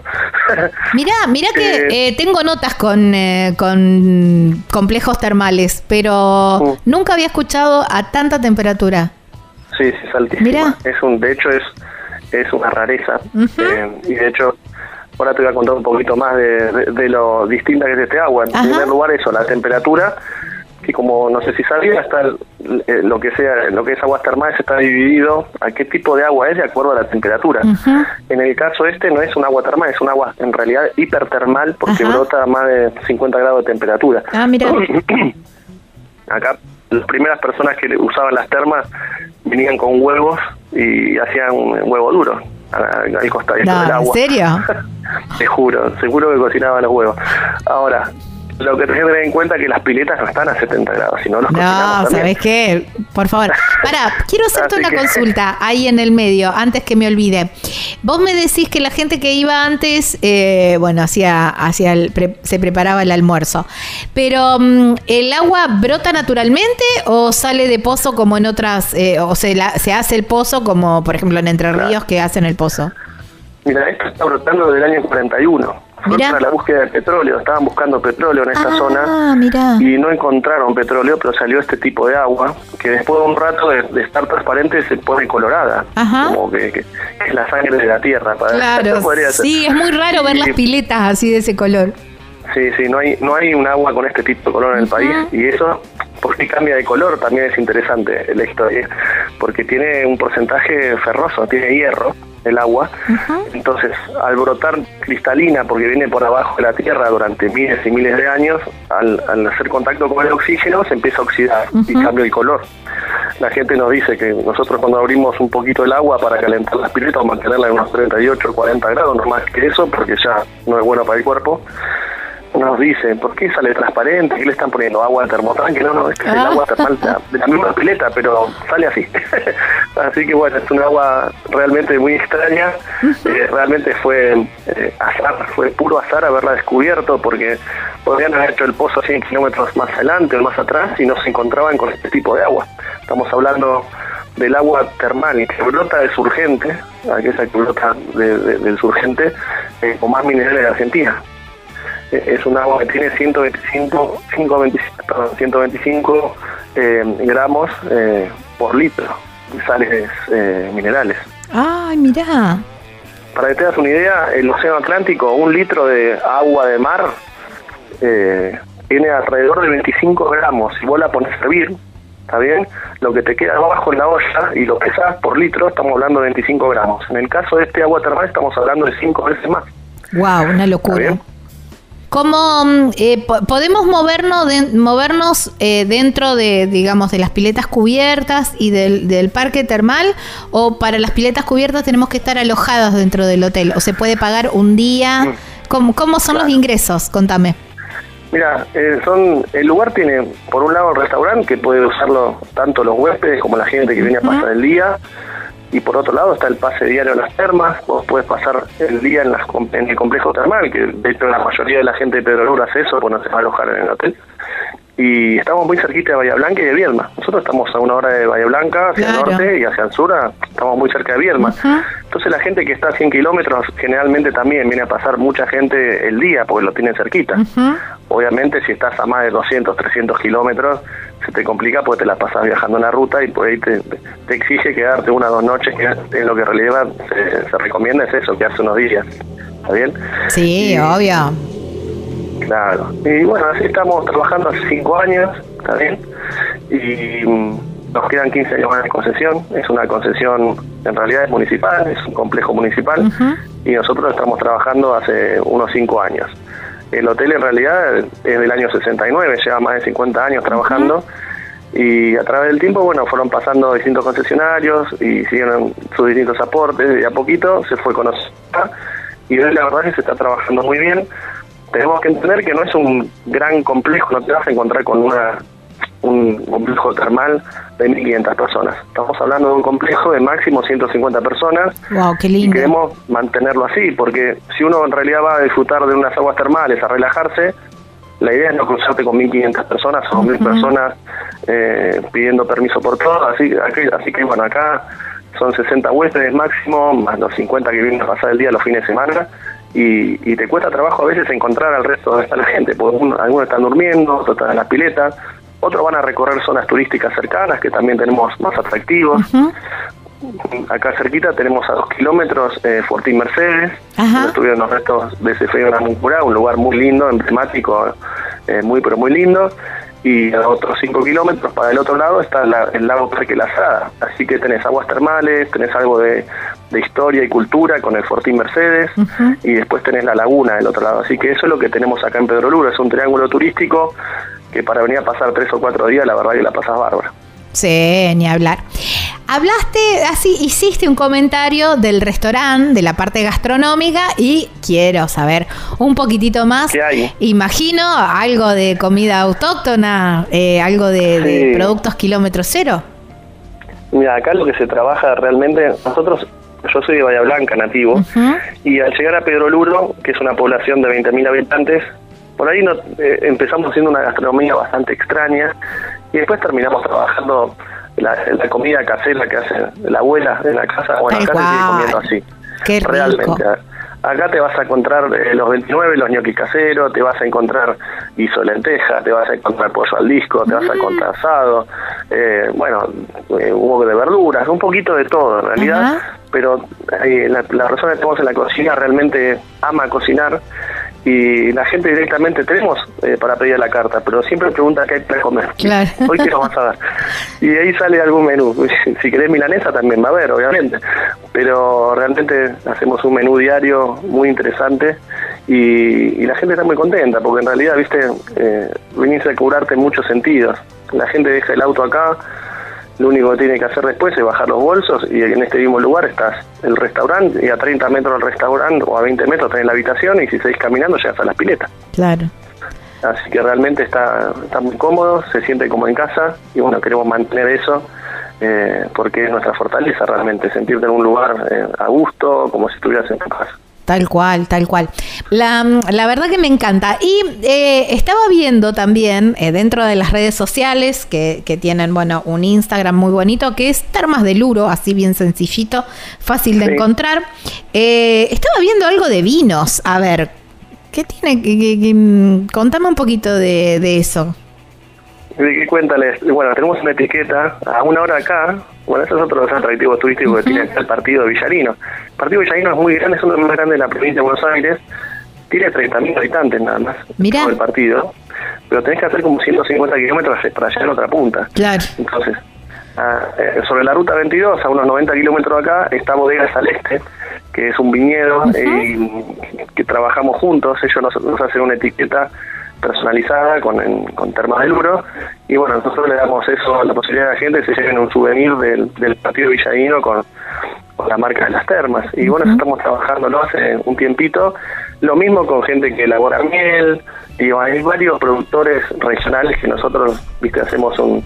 Mirá, mirá que Eh, eh, tengo notas con, eh, con complejos termales, pero Mm. nunca había escuchado a tanta temperatura. Sí, sí, es altísima. Mirá. Es un, de hecho, es, es una rareza. Eh, y de hecho, ahora te voy a contar un poquito más de, de- de lo distinta que es este agua. En Ajá. primer lugar, eso, la temperatura, que como no sé si sabía, está eh, lo que sea, lo que es aguas termales está dividido a qué tipo de agua es de acuerdo a la temperatura. En el caso este no es un agua termal, es un agua en realidad hipertermal porque brota a más de 50 grados de temperatura. Ah, mira. Acá las primeras personas que usaban las termas venían con huevos y hacían un huevo duro al, al costadito No, del ¿en agua. serio? Te juro, seguro que cocinaban los huevos. Ahora, lo que tenés que tener en cuenta es que las piletas no están a 70 grados, sino los No. ¿sabes qué? Por favor. Para, quiero hacerte una que- consulta ahí en el medio, antes que me olvide. Vos me decís que la gente que iba antes, eh, bueno, hacía, hacía el pre- se preparaba el almuerzo. Pero, mm, ¿el agua brota naturalmente o sale de pozo como en otras, eh, o se, la- se hace el pozo como, por ejemplo, en Entre Claro. Ríos que hacen el pozo? Mira, esto está brotando desde el año 41. Fue para la búsqueda de petróleo, estaban buscando petróleo en esta Ah, zona mirá. y no encontraron petróleo, pero salió este tipo de agua que después de un rato de, de estar transparente se pone colorada, Ajá. como que, que es la sangre de la tierra. Para, Claro, sí, es muy raro ver Y- las piletas así de ese color. Sí, sí, no hay, no hay un agua con este tipo de color en el país y eso, ¿por qué cambia de color? También es interesante la historia, porque tiene un porcentaje ferroso, tiene hierro el agua, entonces al brotar cristalina, porque viene por abajo de la tierra durante miles y miles de años, al, al hacer contacto con el oxígeno se empieza a oxidar y cambia el color. La gente nos dice que nosotros cuando abrimos un poquito el agua para calentar las piletas o mantenerla en unos 38 o 40 grados, no más que eso, porque ya no es bueno para el cuerpo, nos dicen, ¿por qué sale transparente? ¿Qué le están poniendo? ¿Agua de termotanque? No, no, es que es el agua termal de la misma pileta, pero sale así. así que bueno, es un agua realmente muy extraña. Eh, realmente fue eh, azar, fue puro azar haberla descubierto, porque podrían haber hecho el pozo 100 kilómetros más adelante o más atrás y no se encontraban con este tipo de agua. Estamos hablando del agua termal que brota de surgente, aquella que brota del surgente, eh, con más minerales de Argentina es un agua que tiene 125, 125 eh, gramos eh, por litro de sales eh, minerales. Ay, mirá. Para que te das una idea, el Océano Atlántico, un litro de agua de mar tiene alrededor de 25 gramos. Si vos la pones a hervir, ¿está bien? Lo que te queda abajo en la olla y lo pesás por litro, estamos hablando de 25 gramos. En el caso de este agua termal, estamos hablando de 5 veces más. Wow, una locura. ¿Cómo mm, eh, podemos movernos, movernos eh, dentro de, digamos, de las piletas cubiertas y del, parque termal? ¿O para las piletas cubiertas tenemos que estar alojados dentro del hotel? ¿O se puede pagar un día? ¿Cómo, cómo son los ingresos? Contame. Mira, eh, son el lugar tiene, por un lado, el restaurante, que puede usarlo tanto los huéspedes como la gente que viene a pasar el día y por otro lado está el pase diario a las termas, vos puedes pasar el día en, las, en el complejo termal, que de hecho la mayoría de la gente de Pedro Lura hace eso, pues no se va a alojar en el hotel. Y estamos muy cerquita de Bahía Blanca y de Viedma. Nosotros estamos a una hora de Bahía Blanca, hacia el norte y hacia el sur, estamos muy cerca de Viedma. Entonces la gente que está a 100 kilómetros generalmente también viene a pasar mucha gente el día, porque lo tienen cerquita. Obviamente si estás a más de 200, 300 kilómetros, se te complica porque te la pasas viajando en la ruta y por ahí te, exige quedarte una o dos noches, que en lo que realidad se, recomienda es eso, quedarse unos días. ¿Está bien? Sí, obvio. Claro. Y bueno, así estamos trabajando hace cinco años, ¿está bien? Y mm, nos quedan 15 años más de concesión. Es una concesión, en realidad es municipal, es un complejo municipal. Y nosotros estamos trabajando hace unos cinco años. El hotel en realidad es del año 69, lleva más de 50 años trabajando y a través del tiempo, bueno, fueron pasando distintos concesionarios y siguieron sus distintos aportes y a poquito se fue conociendo y hoy la verdad es que se está trabajando muy bien. Tenemos que entender que no es un gran complejo, no te vas a encontrar con una un complejo termal de 1.500 personas. Estamos hablando de un complejo de máximo 150 personas. Wow, qué lindo. Y queremos mantenerlo así, porque si uno en realidad va a disfrutar de unas aguas termales, a relajarse, la idea es no cruzarte con 1.500 personas o 1.000 personas eh, pidiendo permiso por todo. Así, así que, bueno, acá son 60 huéspedes máximo, más los 50 que vienen a pasar el día los fines de semana. Y, y, te cuesta trabajo a veces encontrar al resto está la gente, porque algunos están durmiendo, otros están en las piletas, otros van a recorrer zonas turísticas cercanas que también tenemos más atractivos. Acá cerquita tenemos a dos kilómetros eh, Fortín Mercedes, donde estuvieron los restos de ese feo Namuncurá, un lugar muy lindo, emblemático, eh, muy pero muy lindo. Y a otros cinco kilómetros para el otro lado está el lago Parque La Sada. Así que tenés aguas termales, tenés algo de, historia y cultura con el Fortín Mercedes y después tenés la laguna del otro lado. Así que eso es lo que tenemos acá en Pedro Luro, es un triángulo turístico que para venir a pasar tres o cuatro días, la verdad que la pasas bárbara. Sí, ni hablar. Hablaste, así hiciste un comentario del restaurante, de la parte gastronómica y quiero saber un poquitito más. ¿Qué hay? Imagino algo de comida autóctona, eh, algo de, productos kilómetro cero. Mira, acá lo que se trabaja realmente, nosotros, yo soy de Bahía Blanca, nativo, y al llegar a Pedro Luro, que es una población de 20.000 habitantes, por ahí eh, empezamos haciendo una gastronomía bastante extraña y después terminamos trabajando la, la comida casera que hace la abuela en la casa. Bueno, acá se sigue comiendo así. Qué Realmente. Acá te vas a encontrar eh, los 29, los ñoquis caseros, te vas a encontrar guiso de lenteja, te vas a encontrar pollo al disco, te vas a encontrar mm. asado, eh, bueno, eh, un poco de verduras, un poquito de todo en realidad, pero la, la persona que tenemos en la cocina realmente ama cocinar y la gente directamente tenemos eh, para pedir la carta, pero siempre pregunta qué hay para comer. Claro. Hoy qué nos vas a dar. Y ahí sale algún menú. Si querés milanesa también va a haber, obviamente. Pero realmente hacemos un menú diario muy interesante y, la gente está muy contenta porque en realidad, viste, eh, venís a curarte en muchos sentidos. La gente deja el auto acá, lo único que tiene que hacer después es bajar los bolsos y en este mismo lugar estás el restaurante y a 30 metros del restaurante o a 20 metros tenés la habitación y si seguís caminando llegas a las piletas. Claro. Así que realmente está, está muy cómodo, se siente como en casa y bueno, queremos mantener eso eh, porque es nuestra fortaleza realmente, sentirte en un lugar eh, a gusto, como si estuvieras en tu casa. Tal cual, tal cual. La, la, verdad que me encanta. Y eh, estaba viendo también eh, dentro de las redes sociales que, que, tienen, bueno, un Instagram muy bonito que es Termas del Uro, así bien sencillito, fácil de encontrar. Eh, estaba viendo algo de vinos. A ver, ¿qué tiene? Que, contame un poquito de, de eso. Cuéntales, bueno, tenemos una etiqueta a una hora acá, bueno, eso es otro de los atractivos turísticos que tiene el partido Villarino. El partido Villarino es muy grande, es uno de los más grandes de la provincia de Buenos Aires, tiene 30.000 habitantes nada más, Mirá. el partido, pero tenés que hacer como 150 kilómetros para llegar a otra punta. Claro. Entonces, eh, sobre la ruta 22, a unos 90 kilómetros acá, está Bodega Saleste, que es un viñedo eh, que trabajamos juntos, ellos nos, nos hacen una etiqueta personalizada con, con termas del Uro y bueno, nosotros le damos eso, la posibilidad a la gente de que se lleven un souvenir del, del partido villadino con, con la marca de las termas. Y bueno, eso estamos trabajándolo hace un tiempito, lo mismo con gente que elabora miel, y hay varios productores regionales que nosotros, viste, hacemos un,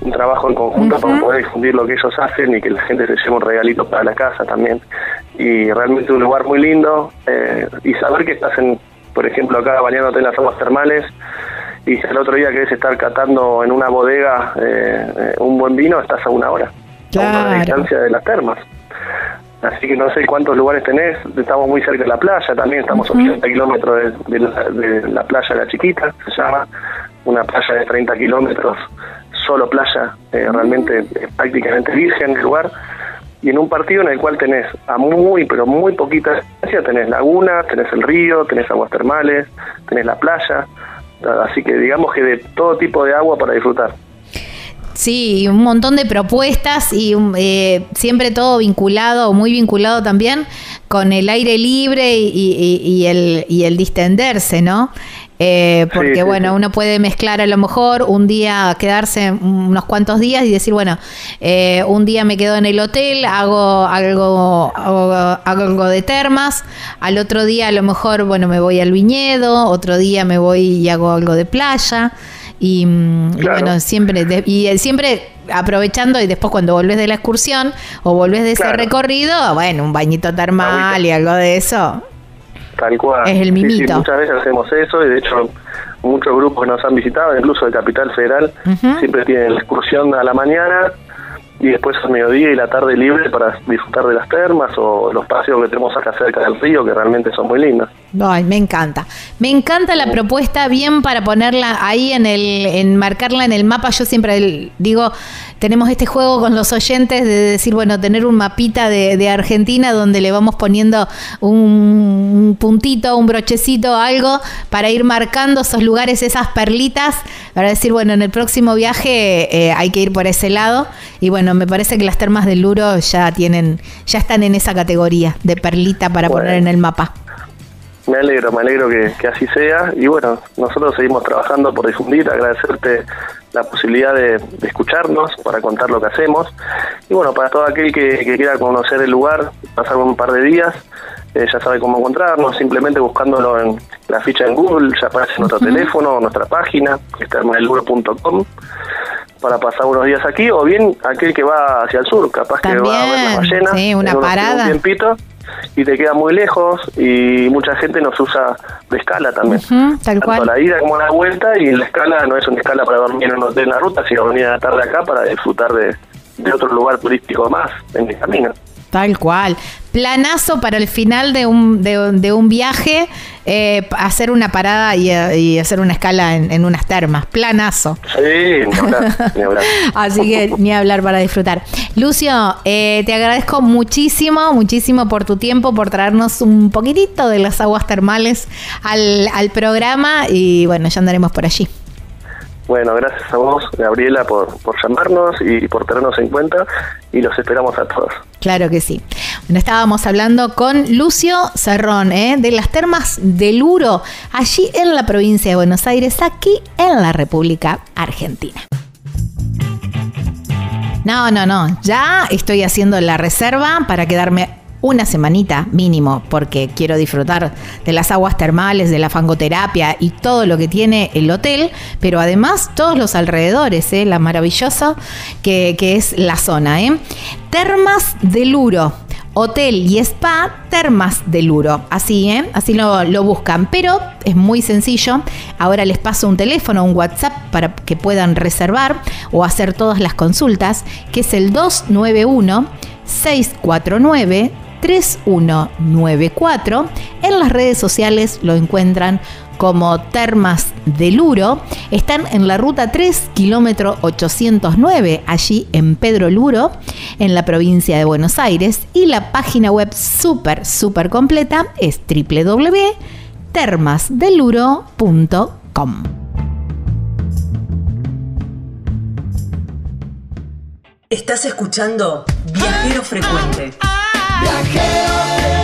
un trabajo en conjunto para poder difundir lo que ellos hacen y que la gente se lleve un regalito para la casa también. Y realmente un lugar muy lindo eh, y saber que estás en por ejemplo, acá bañándote en las aguas termales y si el otro día querés estar catando en una bodega eh, un buen vino, estás a una hora, claro. a una distancia de las termas. Así que no sé cuántos lugares tenés, estamos muy cerca de la playa, también estamos a 80 kilómetros de, de, la, de, la, playa de la Chiquita, se llama, una playa de 30 kilómetros, solo playa, eh, realmente eh, prácticamente virgen el lugar y en un partido en el cual tenés a muy, pero muy poquita distancia, tenés laguna, tenés el río, tenés aguas termales, tenés la playa, así que digamos que de todo tipo de agua para disfrutar. Sí, un montón de propuestas y eh, siempre todo vinculado, muy vinculado también con el aire libre y, el, y el distenderse, ¿no? Eh, porque sí, bueno, sí. uno puede mezclar a lo mejor un día, quedarse unos cuantos días y decir, bueno, eh, un día me quedo en el hotel, hago algo, hago, hago, algo de termas, al otro día a lo mejor, bueno, me voy al viñedo, otro día me voy y hago algo de playa. Y, claro. y bueno, siempre, de, y siempre aprovechando y después cuando volvés de la excursión o volvés de ese recorrido, bueno, un bañito termal y algo de eso. Tal cual. Es el mimito. Sí, sí, muchas veces hacemos eso y de hecho muchos grupos que nos han visitado, incluso de Capital Federal, uh -huh. siempre tienen la excursión a la mañana y después al mediodía y la tarde libre para disfrutar de las termas o los paseos que tenemos acá cerca del río que realmente son muy lindos. Ay, me encanta. Me encanta la propuesta, bien para ponerla ahí en el, en marcarla en el mapa. Yo siempre digo, tenemos este juego con los oyentes de decir, bueno, tener un mapita de, de Argentina donde le vamos poniendo un, un, puntito, un brochecito, algo para ir marcando esos lugares, esas perlitas, para decir, bueno, en el próximo viaje eh, hay que ir por ese lado. Y bueno, me parece que las termas del Luro ya tienen, ya están en esa categoría de perlita para bueno. poner en el mapa. Me alegro, me alegro que, que, así sea. Y bueno, nosotros seguimos trabajando por difundir, agradecerte la posibilidad de, de escucharnos para contar lo que hacemos. Y bueno, para todo aquel que, que quiera conocer el lugar, pasar un par de días, eh, ya sabe cómo encontrarnos, simplemente buscándolo en la ficha en Google, ya aparece nuestro uh -huh. teléfono, nuestra página, que está en para pasar unos días aquí, o bien aquel que va hacia el sur, capaz También, que va a ver las ballenas, sí, una parada. un tiempito, y te queda muy lejos y mucha gente nos usa de escala también. Uh -huh, tal Tanto cual. la ida como la vuelta y la escala no es una escala para dormir en un hotel en la ruta, sino venir a la tarde acá para disfrutar de, de otro lugar turístico más en el camino. Tal cual. Planazo para el final de un, de, de un viaje, eh, hacer una parada y, eh, y hacer una escala en, en unas termas. Planazo. Sí, ni hablar, ni hablar. Así que ni hablar para disfrutar. Lucio, eh, te agradezco muchísimo, muchísimo por tu tiempo, por traernos un poquitito de las aguas termales al, al programa y bueno, ya andaremos por allí. Bueno, gracias a vos, Gabriela, por, por llamarnos y por tenernos en cuenta y los esperamos a todos. Claro que sí. Bueno, estábamos hablando con Lucio Cerrón, ¿eh? de las termas del Uro, allí en la provincia de Buenos Aires, aquí en la República Argentina. No, no, no. Ya estoy haciendo la reserva para quedarme una semanita mínimo, porque quiero disfrutar de las aguas termales, de la fangoterapia y todo lo que tiene el hotel, pero además todos los alrededores, ¿eh? la maravillosa que, que es la zona. ¿eh? Termas del Uro. Hotel y Spa Termas del Uro. Así, ¿eh? Así lo, lo, buscan. Pero es muy sencillo. Ahora les paso un teléfono, un WhatsApp para que puedan reservar o hacer todas las consultas, que es el 291 649 3194. En las redes sociales lo encuentran como Termas del Uro. Están en la ruta 3, kilómetro 809, allí en Pedro Luro, en la provincia de Buenos Aires. Y la página web súper, súper completa es www.termasdeluro.com. Estás escuchando Viajero Frecuente. Viajero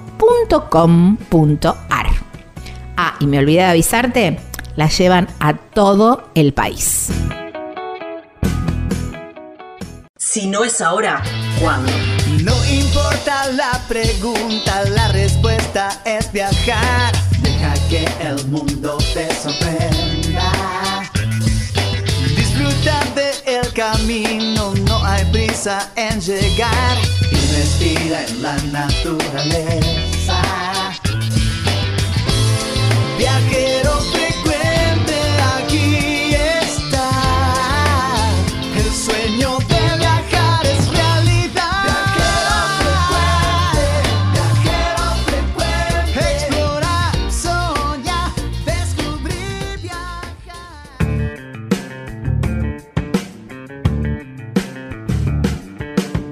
www.elpicapalo.com.ar. Ah, y me olvidé de avisarte, la llevan a todo el país. Si no es ahora, ¿cuándo? No importa la pregunta, la respuesta es viajar. Deja que el mundo te sorprenda. Disfruta del camino, no hay prisa en llegar. Y respira en la naturaleza.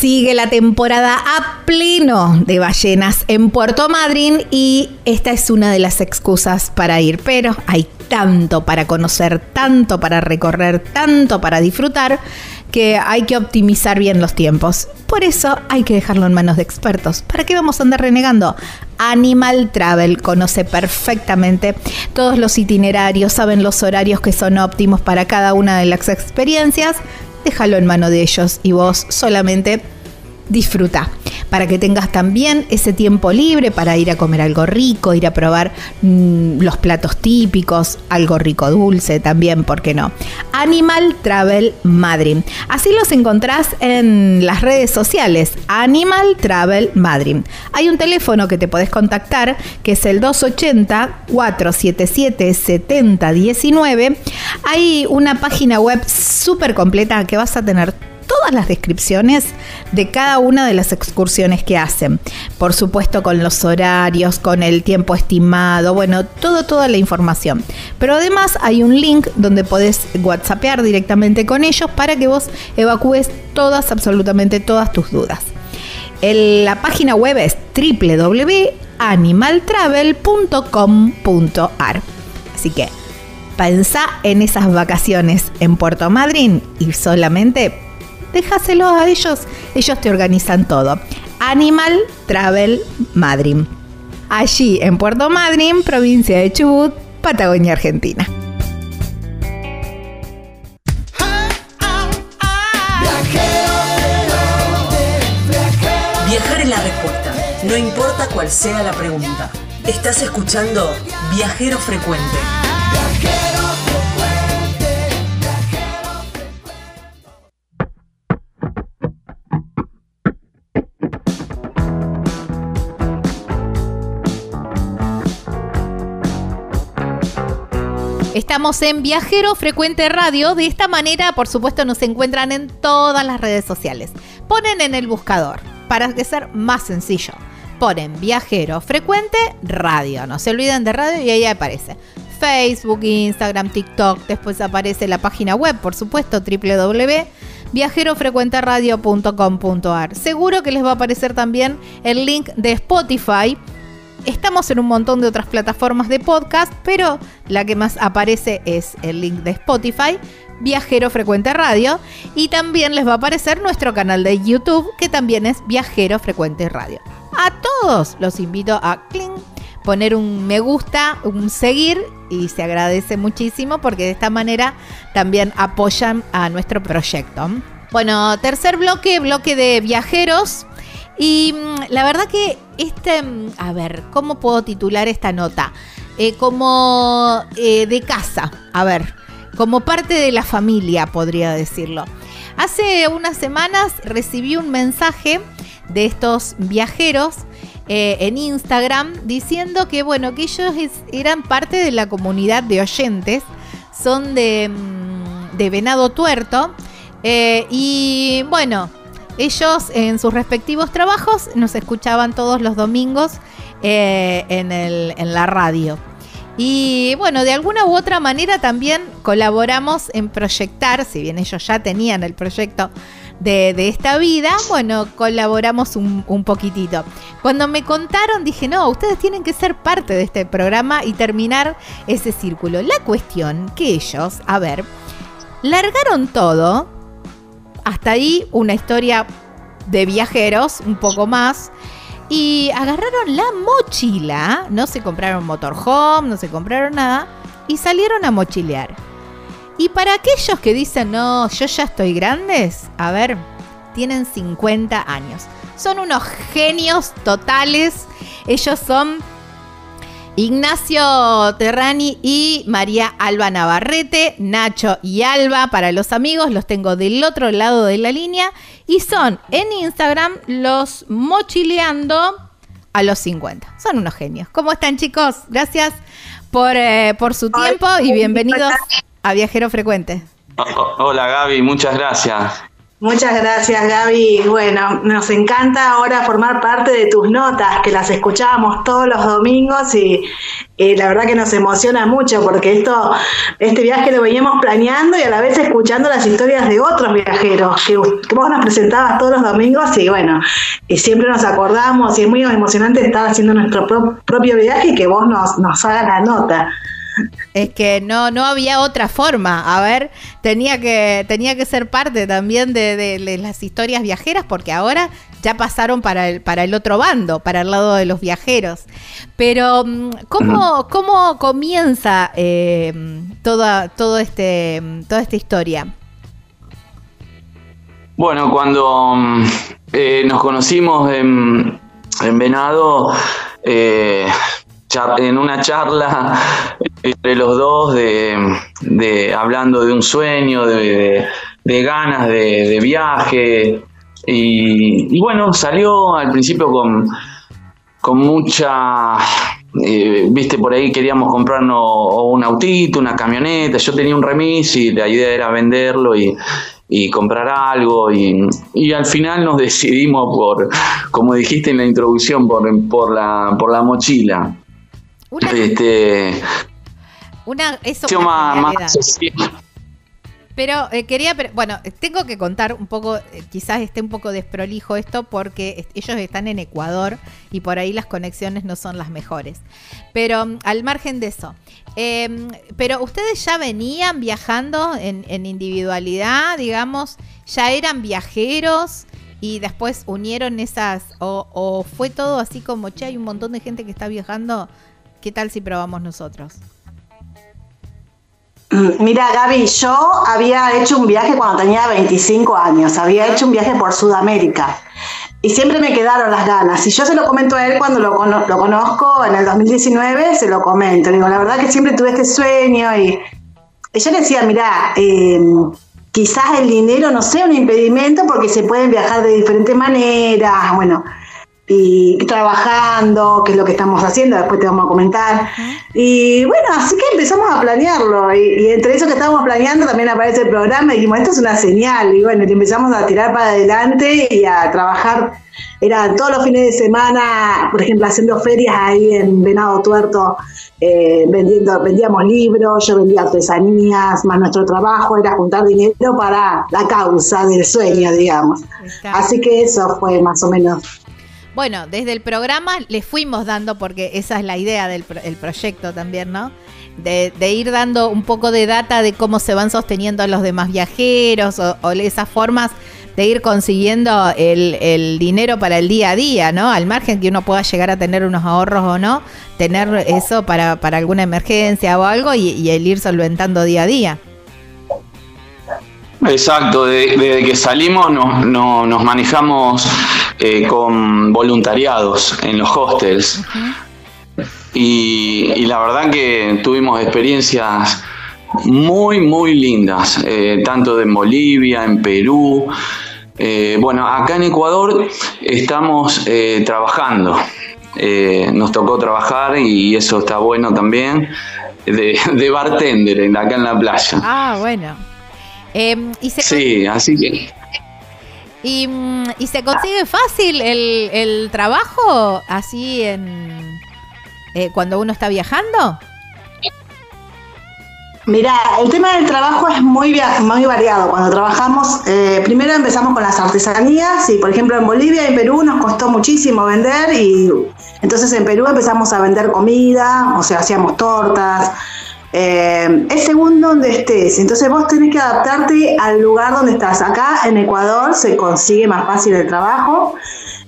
Sigue la temporada a pleno de ballenas en Puerto Madryn y esta es una de las excusas para ir, pero hay tanto para conocer, tanto para recorrer, tanto para disfrutar que hay que optimizar bien los tiempos. Por eso hay que dejarlo en manos de expertos. ¿Para qué vamos a andar renegando? Animal Travel conoce perfectamente todos los itinerarios, saben los horarios que son óptimos para cada una de las experiencias déjalo en mano de ellos y vos solamente disfruta, para que tengas también ese tiempo libre para ir a comer algo rico, ir a probar mm, los platos típicos, algo rico dulce también, ¿por qué no? Animal Travel Madrid. Así los encontrás en las redes sociales, Animal Travel Madrid. Hay un teléfono que te podés contactar, que es el 280-477-7019. Hay una página web súper completa que vas a tener todas las descripciones de cada una de las excursiones que hacen. Por supuesto con los horarios, con el tiempo estimado, bueno, todo, toda la información. Pero además hay un link donde podés whatsappear directamente con ellos para que vos evacúes todas, absolutamente todas tus dudas. la página web es www.animaltravel.com.ar. Así que pensá en esas vacaciones en Puerto Madryn y solamente déjaselo a ellos, ellos te organizan todo. Animal Travel Madrid. Allí en Puerto Madryn, provincia de Chubut, Patagonia, Argentina. Viajar es la respuesta, no importa cuál sea la pregunta. Estás escuchando Viajero Frecuente. Estamos en Viajero Frecuente Radio. De esta manera, por supuesto, nos encuentran en todas las redes sociales. Ponen en el buscador para que sea más sencillo. Ponen Viajero Frecuente Radio. No se olviden de radio y ahí aparece. Facebook, Instagram, TikTok. Después aparece la página web, por supuesto, www.viajerofrecuenteradio.com.ar. Seguro que les va a aparecer también el link de Spotify Estamos en un montón de otras plataformas de podcast, pero la que más aparece es el link de Spotify, Viajero Frecuente Radio, y también les va a aparecer nuestro canal de YouTube, que también es Viajero Frecuente Radio. A todos los invito a poner un me gusta, un seguir, y se agradece muchísimo porque de esta manera también apoyan a nuestro proyecto. Bueno, tercer bloque, bloque de viajeros. Y mm, la verdad que este, mm, a ver, ¿cómo puedo titular esta nota? Eh, como eh, de casa, a ver, como parte de la familia, podría decirlo. Hace unas semanas recibí un mensaje de estos viajeros eh, en Instagram diciendo que, bueno, que ellos eran parte de la comunidad de oyentes, son de, mm, de Venado Tuerto, y bueno, ellos en sus respectivos trabajos nos escuchaban todos los domingos eh, en, la radio. Y bueno, de alguna u otra manera también colaboramos en proyectar, si bien ellos ya tenían el proyecto de, esta vida, bueno, colaboramos un, un, poquitito. Cuando me contaron dije, no, ustedes tienen que ser parte de este programa y terminar ese círculo. La cuestión que ellos, a ver, largaron todo, hasta ahí una historia de viajeros, un poco más, y agarraron la mochila, no se compraron motorhome, no se compraron nada, y salieron a mochilear. Y para aquellos que dicen, no, yo ya estoy grandes, a ver, tienen 50 años. Son unos genios totales. Ellos son Ignacio Terrani y María Alba Navarrete, Nacho y Alba para los amigos, los tengo del otro lado de la línea y son en Instagram los mochileando a los 50. Son unos genios. ¿Cómo están chicos? Gracias por, eh, por su tiempo y bienvenidos a Viajero Frecuente. Hola Gaby, muchas gracias. Muchas gracias Gaby. Bueno, nos encanta ahora formar parte de tus notas, que las escuchábamos todos los domingos y, la verdad que nos emociona mucho porque esto, este viaje lo veníamos planeando y a la vez escuchando las historias de otros viajeros que, vos nos presentabas todos los domingos y bueno, y siempre nos acordamos y es muy emocionante estar haciendo nuestro propio viaje y que vos nos, nos hagas la nota. Es que no, no había otra forma. A ver, tenía que, tenía que ser parte también de, las historias viajeras, porque ahora ya pasaron para el, para el otro bando, para el lado de los viajeros. Pero, mm, ¿cómo, cómo comienza eh, toda, todo este, toda esta historia? Bueno, cuando mm, eh, nos conocimos en, en Venado, eh, en una charla entre los dos de, hablando de un sueño, de, ganas de, viaje. Y, bueno, salió al principio con, con mucha, eh, viste, por ahí queríamos comprarnos un autito, una camioneta, yo tenía un remis y la idea era venderlo y, comprar algo y, y, al final nos decidimos por, como dijiste en la introducción, por, por, la, por la mochila. Una, este, una, eso pero eh, quería, bueno, tengo que contar un poco, eh, quizás esté un poco desprolijo esto porque ellos están en Ecuador y por ahí las conexiones no son las mejores. Pero mm, al margen de eso, em, pero ustedes ya venían viajando en, individualidad, digamos, ya eran viajeros y después unieron esas, o, o fue todo así como, che, hay un montón de gente que está viajando, ¿Qué tal si probamos nosotros? Mm, mira, Gaby, yo había hecho un viaje cuando tenía 25 años, había hecho un viaje por Sudamérica y siempre me quedaron las ganas. Y yo se lo comento a él cuando lo, conozco en el 2019, se lo comento. digo, la verdad que siempre tuve este sueño y, le decía, mira, em, quizás el dinero no sea un impedimento porque se pueden viajar de diferentes maneras, bueno y trabajando, que es lo que estamos haciendo, después te vamos a comentar. Y bueno, así que empezamos a planearlo. Y, entre eso que estábamos planeando también aparece el programa y dijimos, esto es una señal. Y bueno, empezamos a tirar para adelante y a trabajar. Era todos los fines de semana, por ejemplo, haciendo ferias ahí en Venado Tuerto, eh, vendiendo, vendíamos libros, yo vendía artesanías, más nuestro trabajo era juntar dinero para la causa del sueño, digamos. Así que eso fue más o menos bueno, desde el programa le fuimos dando, porque esa es la idea del proyecto también, ¿no? De, ir dando un poco de data de cómo se van sosteniendo los demás viajeros o, esas formas de ir consiguiendo el, dinero para el día a día, ¿no? Al margen que uno pueda llegar a tener unos ahorros o no, tener eso para, alguna emergencia o algo y, el ir solventando día a día. Exacto, desde que salimos no, nos manejamos eh, con voluntariados en los hostels. y, la verdad que tuvimos experiencias muy, muy lindas, eh, tanto en Bolivia, en Perú. Eh, bueno, acá en Ecuador estamos trabajando. nos tocó trabajar y eso está bueno también, de, de bartender acá en la playa. Ah, bueno. Em, sí, así que... ¿Y, mm, y se consigue fácil el, el trabajo así en eh, cuando uno está viajando? Mira, el tema del trabajo es muy, muy variado. Cuando trabajamos, eh, primero empezamos con las artesanías y, por ejemplo, en Bolivia y Perú nos costó muchísimo vender y entonces en Perú empezamos a vender comida, o sea, hacíamos tortas. Eh, es según donde estés, entonces vos tenés que adaptarte al lugar donde estás. Acá en Ecuador se consigue más fácil el trabajo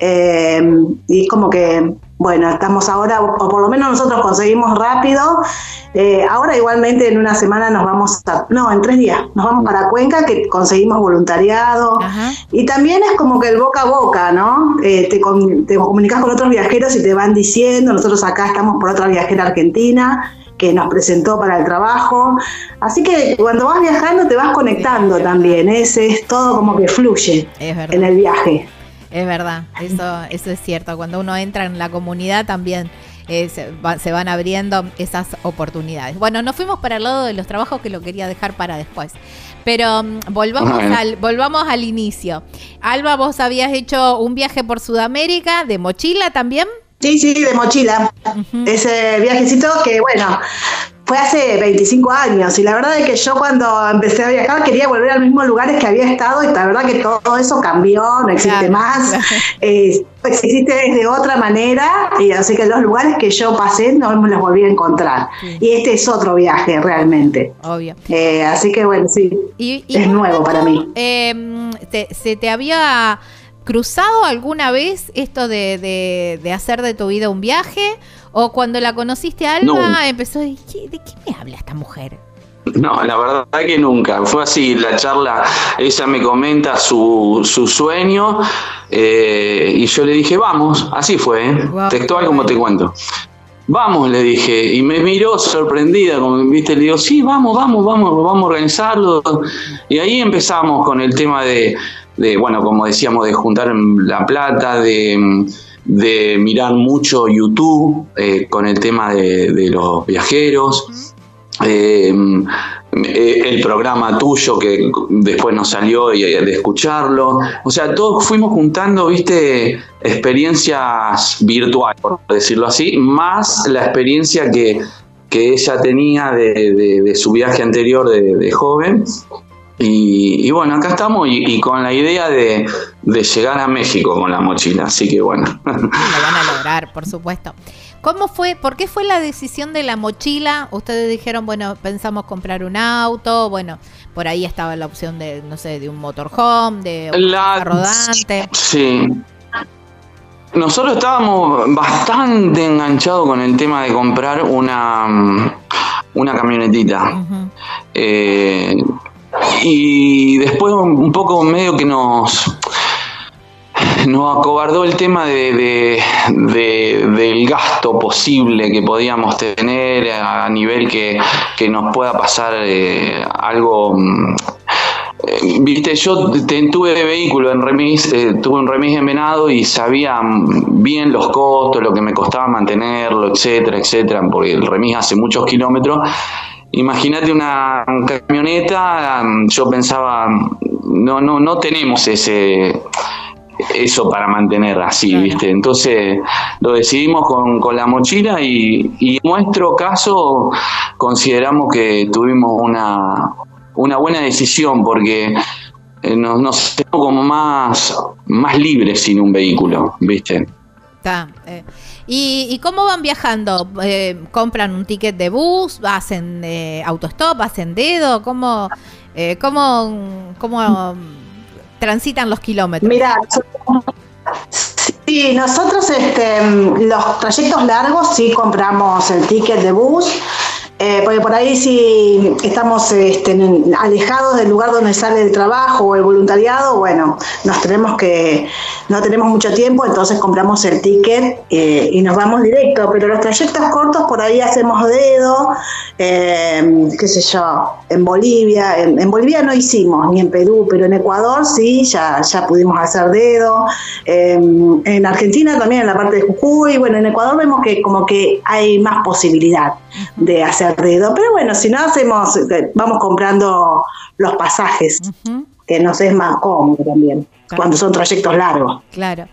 eh, y es como que, bueno, estamos ahora, o por lo menos nosotros conseguimos rápido. Eh, ahora igualmente en una semana nos vamos a, no, en tres días, nos vamos para Cuenca que conseguimos voluntariado. Y también es como que el boca a boca, ¿no? Eh, te, com- te comunicas con otros viajeros y te van diciendo, nosotros acá estamos por otra viajera argentina que nos presentó para el trabajo. Así que cuando vas viajando te vas conectando también, es, es todo como que fluye en el viaje. Es verdad, eso, eso es cierto. Cuando uno entra en la comunidad también eh, se, va- se van abriendo esas oportunidades. Bueno, nos fuimos para el lado de los trabajos que lo quería dejar para después. Pero mm, volvamos, al, volvamos al inicio. Alba, vos habías hecho un viaje por Sudamérica de mochila también. Sí, sí, de mochila. Ese viajecito que, bueno, fue hace 25 años y la verdad es que yo cuando empecé a viajar quería volver a los mismos lugares que había estado y la verdad que todo eso cambió, no existe Claro, más, claro. eh, existe de otra manera y así que los lugares que yo pasé no me los volví a encontrar. Y este es otro viaje realmente. Obvio. Eh, así que bueno, sí, Y, y es nuevo para mí. Eh, te- ¿Se te había cruzado alguna vez esto de, de- de hacer de tu vida un viaje? ¿O cuando la conociste a Alba No. empezó, "¿De qué, ¿de qué me habla esta mujer? No, la verdad que nunca. Fue así, la charla, ella me comenta su, su sueño eh, y yo le dije, vamos, así fue, ¿eh? Textual como te cuento. Vamos, le dije, y me miró sorprendida, como viste, le digo, sí, vamos, vamos, vamos, vamos a organizarlo. Y ahí empezamos con el tema de, de, bueno, como decíamos, de juntar la plata, de, de mirar mucho YouTube eh, con el tema de, de los viajeros. Eh, eh, el programa tuyo que después nos salió y, de escucharlo. O sea, todos fuimos juntando, viste, experiencias virtuales, por decirlo así, más la experiencia que, que ella tenía de, de- de su viaje anterior de, de joven. Y, y bueno, acá estamos y, y con la idea de, de llegar a México con la mochila. Así que bueno. Lo van a lograr, por supuesto. ¿Cómo fue? ¿Por qué fue la decisión de la mochila? Ustedes dijeron, bueno, pensamos comprar un auto, bueno, por ahí estaba la opción de, no sé, de un motorhome, de un La- rodante. Sí. Nosotros estábamos bastante enganchados con el tema de comprar una, una camionetita. Eh, y después un poco medio que nos, nos acobardó el tema de, de- de- del gasto posible que podíamos tener a nivel que, que nos pueda pasar eh, algo mm, eh, Viste, yo tuve vehículo en remis, eh, tuve un remis en venado y sabía bien los costos, lo que me costaba mantenerlo, etcétera, etcétera, porque el remis hace muchos kilómetros. Imagínate una camioneta, yo pensaba, no, no, no tenemos ese eso para mantener así, ¿viste? Entonces lo decidimos con, con la mochila y, y en nuestro caso consideramos que tuvimos una, una buena decisión porque eh, nos, nos sentimos como más, más libres sin un vehículo, ¿viste? Está, eh. ¿Y, y cómo van viajando? Eh, ¿Compran un ticket de bus? ¿Hacen eh, autostop? ¿Hacen dedo? ¿Cómo, eh, cómo, cómo transitan los kilómetros? Mira, sí, nosotros este, los trayectos largos sí compramos el ticket de bus, eh, porque por ahí si estamos este, alejados del lugar donde sale el trabajo o el voluntariado, bueno, nos tenemos que, no tenemos mucho tiempo, entonces compramos el ticket eh, y nos vamos directo, pero los trayectos cortos por ahí hacemos dedo, eh, qué sé yo, en Bolivia, en, Bolivia no hicimos, ni en Perú, pero en Ecuador sí, ya, ya pudimos hacer dedo, eh, en Argentina también, en la parte de Jujuy, bueno, en Ecuador vemos que como que hay más posibilidad de hacer pero bueno, si no hacemos, eh, vamos comprando los pasajes, que nos es más cómodo también. cuando son trayectos largos. Claro.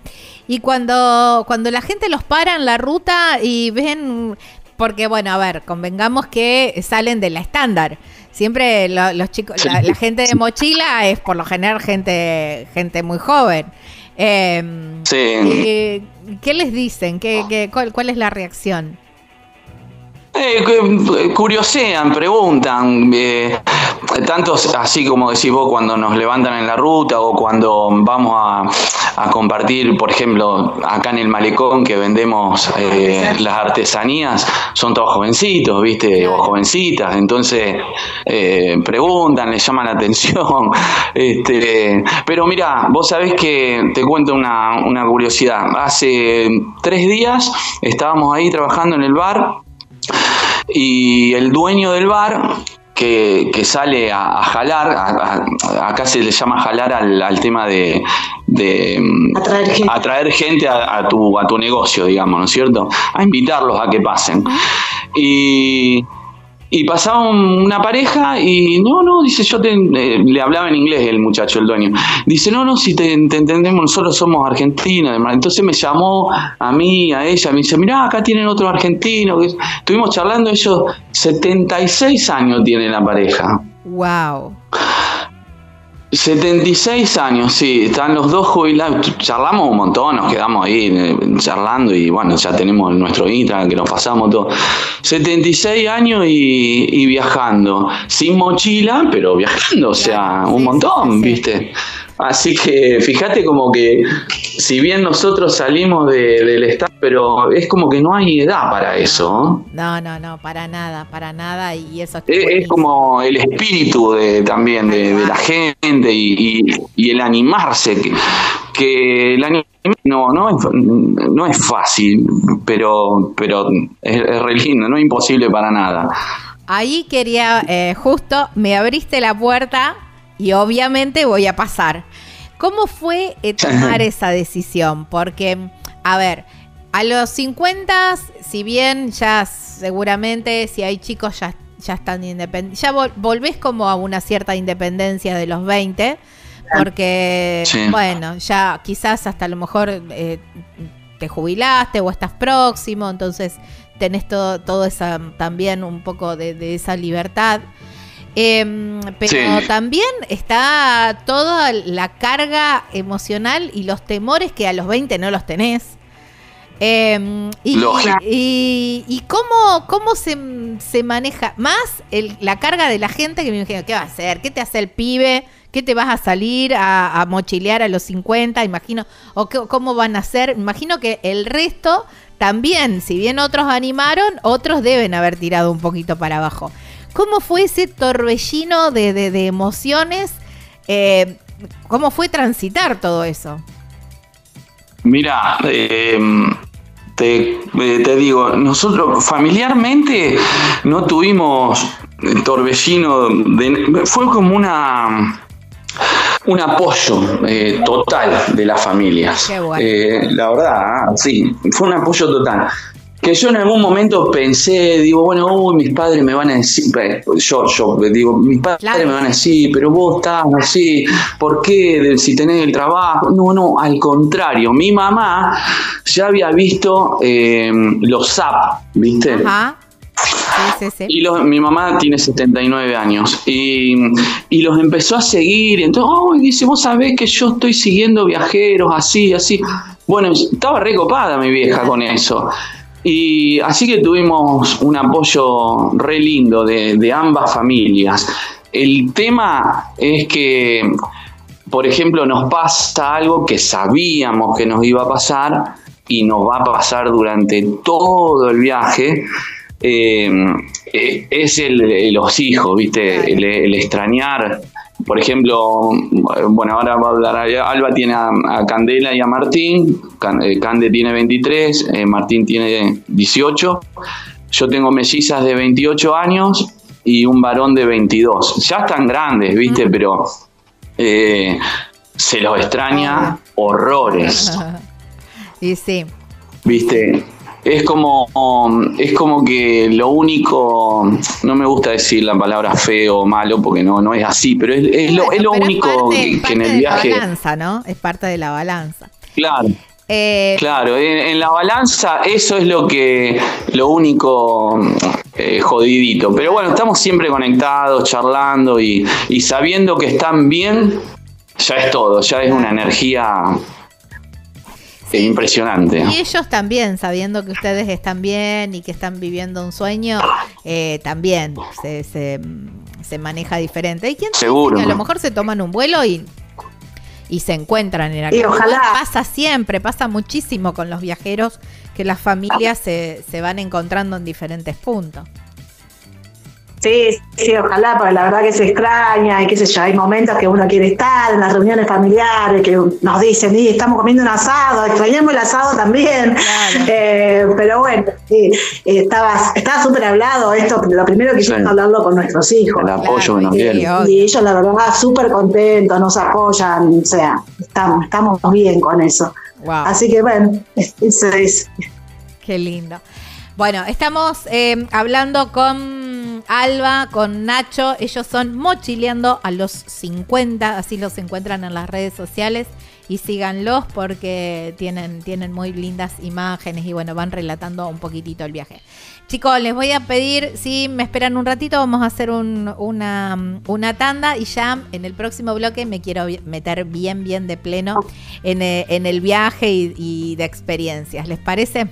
Y cuando, cuando la gente los para en la ruta y ven, porque bueno, a ver, convengamos que salen de la estándar. Siempre los chicos, la, gente de mochila es por lo general gente, gente muy joven. Em, sí. Eh, ¿Qué les dicen? ¿Qué, cuál, ¿Cuál es la reacción? Eh, curiosean, preguntan, eh, tanto así como decís vos cuando nos levantan en la ruta o cuando vamos a, compartir, por ejemplo, acá en el malecón que vendemos eh, las artesanías, son todos jovencitos, ¿viste? O jovencitas, entonces eh, preguntan, les llaman la atención. este, pero mira, vos sabés que te cuento una, una curiosidad. Hace tres días estábamos ahí trabajando en el bar y el dueño del bar que, sale a, jalar, acá se le llama jalar al, tema de, atraer gente, a, tu, a tu negocio, digamos, ¿no es cierto? A invitarlos a que pasen. Y y pasaba una pareja y no, no, dice, yo eh, le hablaba en inglés el muchacho, el dueño. Dice, no, no, si te, entendemos, nosotros somos argentinos. Entonces me llamó a mí, a ella, me dice, mirá, acá tienen otro argentino. Estuvimos charlando, ellos 76 años tiene la pareja. Wow. 76 años, sí, están los dos jubilados. Charlamos un montón, nos quedamos ahí eh, charlando y bueno, ya tenemos nuestro Instagram que nos pasamos todo. 76 años y, viajando, sin mochila, pero viajando, o sea, un montón, ¿viste? Así que fíjate como que si bien nosotros salimos del estado, pero es como que no hay edad para eso. No, no, no, para nada, para nada. Y eso es, como el espíritu de, también de, la gente y, el animarse, que, que el animarse no, no es, no es fácil, pero, pero es, re lindo, no es imposible para nada. Ahí quería, eh, justo, me abriste la puerta y obviamente voy a pasar. ¿Cómo fue eh, tomar esa decisión? Porque, a ver, a los 50, si bien ya seguramente si hay chicos ya, ya están independientes, ya volvés como a una cierta independencia de los 20, porque, bueno, ya quizás hasta a lo mejor eh, te jubilaste o estás próximo, entonces tenés todo, todo esa, también un poco de esa libertad. Em, pero también está toda la carga emocional y los temores que a los 20 no los tenés. Em, y, y, cómo, cómo se, maneja más la carga de la gente que me imagino, ¿qué va a hacer? ¿Qué te hace el pibe? ¿Qué te vas a salir a, mochilear a los 50? Imagino, o cómo van a hacer. Imagino que el resto también, si bien otros animaron, otros deben haber tirado un poquito para abajo. ¿Cómo fue ese torbellino de, emociones? Eh, ¿Cómo fue transitar todo eso? Mira, em, eh, te, digo, nosotros familiarmente no tuvimos torbellino, fue como una un apoyo eh, total de las familias. la verdad, sí, fue un apoyo total que yo en algún momento pensé, digo, bueno, uy, mis padres me van a decir, yo, yo, digo, mis padres me van a decir, pero vos estás así, ¿por qué si tenés el trabajo? No, no, al contrario, mi mamá ya había visto eh, los SAP, ¿viste? Ajá. Sí, sí, sí. Y los, mi mamá tiene 79 años y, y los empezó a seguir. Entonces, oh, dice, vos sabés que yo estoy siguiendo viajeros así, así. Bueno, estaba recopada mi vieja con eso. Y así que tuvimos un apoyo re lindo de, ambas familias. El tema es que, por ejemplo, nos pasa algo que sabíamos que nos iba a pasar y nos va a pasar durante todo el viaje. Eh, eh, es el, los hijos, ¿viste? el extrañar por ejemplo, bueno, ahora va a hablar, Alba tiene a, Candela y a Martín, eh, Cande tiene 23, eh, Martín tiene 18, yo tengo mellizas de 28 años y un varón de 22. Ya están grandes, ¿viste? Pero eh, se los extraña horrores. y sí. ¿Viste? Es como es como que lo único no me gusta decir la palabra feo o malo porque no no es así pero es, lo, es lo único que, en el viaje la balanza no es parte de la balanza. Claro. Eh, claro en, la balanza eso es lo que lo único eh, jodidito. Pero bueno estamos siempre conectados charlando y, y sabiendo que están bien ya es todo ya es una energía impresionante. Y ellos también, sabiendo que ustedes están bien y que están viviendo un sueño, eh, también se, se, maneja diferente. ¿Y quién Seguro. a lo mejor se toman un vuelo y, y se encuentran en Y ojalá. Pasa siempre, pasa muchísimo con los viajeros que las familias se, se van encontrando en diferentes puntos. Sí, sí, ojalá, porque la verdad que se extraña y qué sé yo, hay momentos que uno quiere estar en las reuniones familiares, que nos dicen, y estamos comiendo un asado, extrañamos el asado también, eh, pero bueno, sí, estaba estaba súper hablado esto, lo primero que hicimos hablarlo con nuestros hijos. El apoyo que nos Y ellos la verdad súper contentos, nos apoyan, o sea, estamos, estamos bien con eso. Así que bueno, eso es. Qué lindo. Bueno, estamos eh, hablando con Alba, con Nacho. Ellos son mochileando a los 50, así los encuentran en las redes sociales. Y síganlos porque tienen, tienen muy lindas imágenes y bueno, van relatando un poquitito el viaje. Chicos, les voy a pedir, si me esperan un ratito, vamos a hacer una, una, tanda y ya en el próximo bloque me quiero meter bien, bien de pleno en, eh, el viaje y, y de experiencias. ¿Les parece?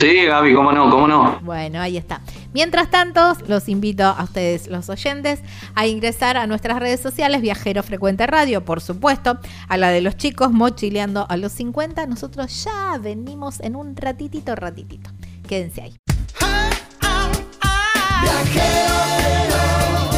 Sí, Gaby, cómo no, cómo no. Bueno, ahí está. Mientras tanto, los invito a ustedes, los oyentes, a ingresar a nuestras redes sociales, Viajero Frecuente Radio, por supuesto, a la de los chicos, mochileando a los 50. Nosotros ya venimos en un ratitito, ratitito. Quédense ahí.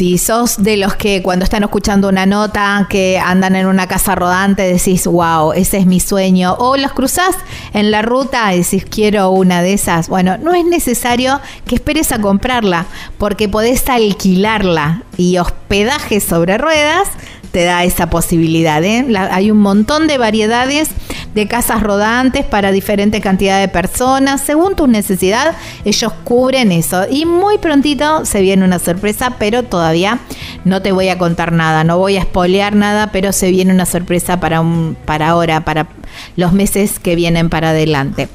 Si sos de los que cuando están escuchando una nota que andan en una casa rodante decís, wow, ese es mi sueño, o los cruzás en la ruta y decís, quiero una de esas, bueno, no es necesario que esperes a comprarla, porque podés alquilarla y hospedaje sobre ruedas te da esa posibilidad. ¿eh? hay un montón de variedades de casas rodantes para diferente cantidad de personas. Según tu necesidad, ellos cubren eso. Y muy prontito se viene una sorpresa, pero todavía no te voy a contar nada, no voy a espolear nada, pero se viene una sorpresa para, un, para ahora, para los meses que vienen para adelante.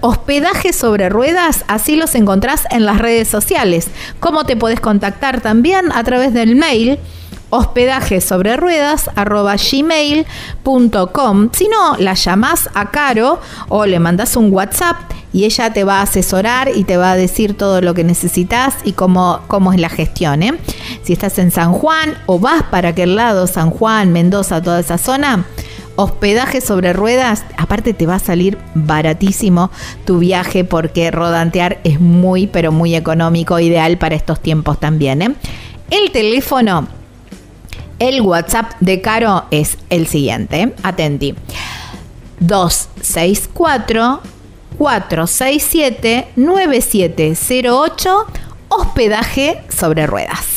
hospedaje sobre ruedas, así los encontrás en las redes sociales. ¿Cómo te puedes contactar también? A través del mail hospedaje sobre ruedas gmail.com. Si no, la llamás a Caro o le mandas un WhatsApp y ella te va a asesorar y te va a decir todo lo que necesitas y cómo, cómo es la gestión. ¿eh? Si estás en San Juan o vas para aquel lado, San Juan, Mendoza, toda esa zona, hospedaje sobre ruedas, aparte te va a salir baratísimo tu viaje porque rodantear es muy, pero muy económico, ideal para estos tiempos también. ¿eh? El teléfono el WhatsApp de Caro es el siguiente. Atenti. 264 467 9708 hospedaje sobre ruedas.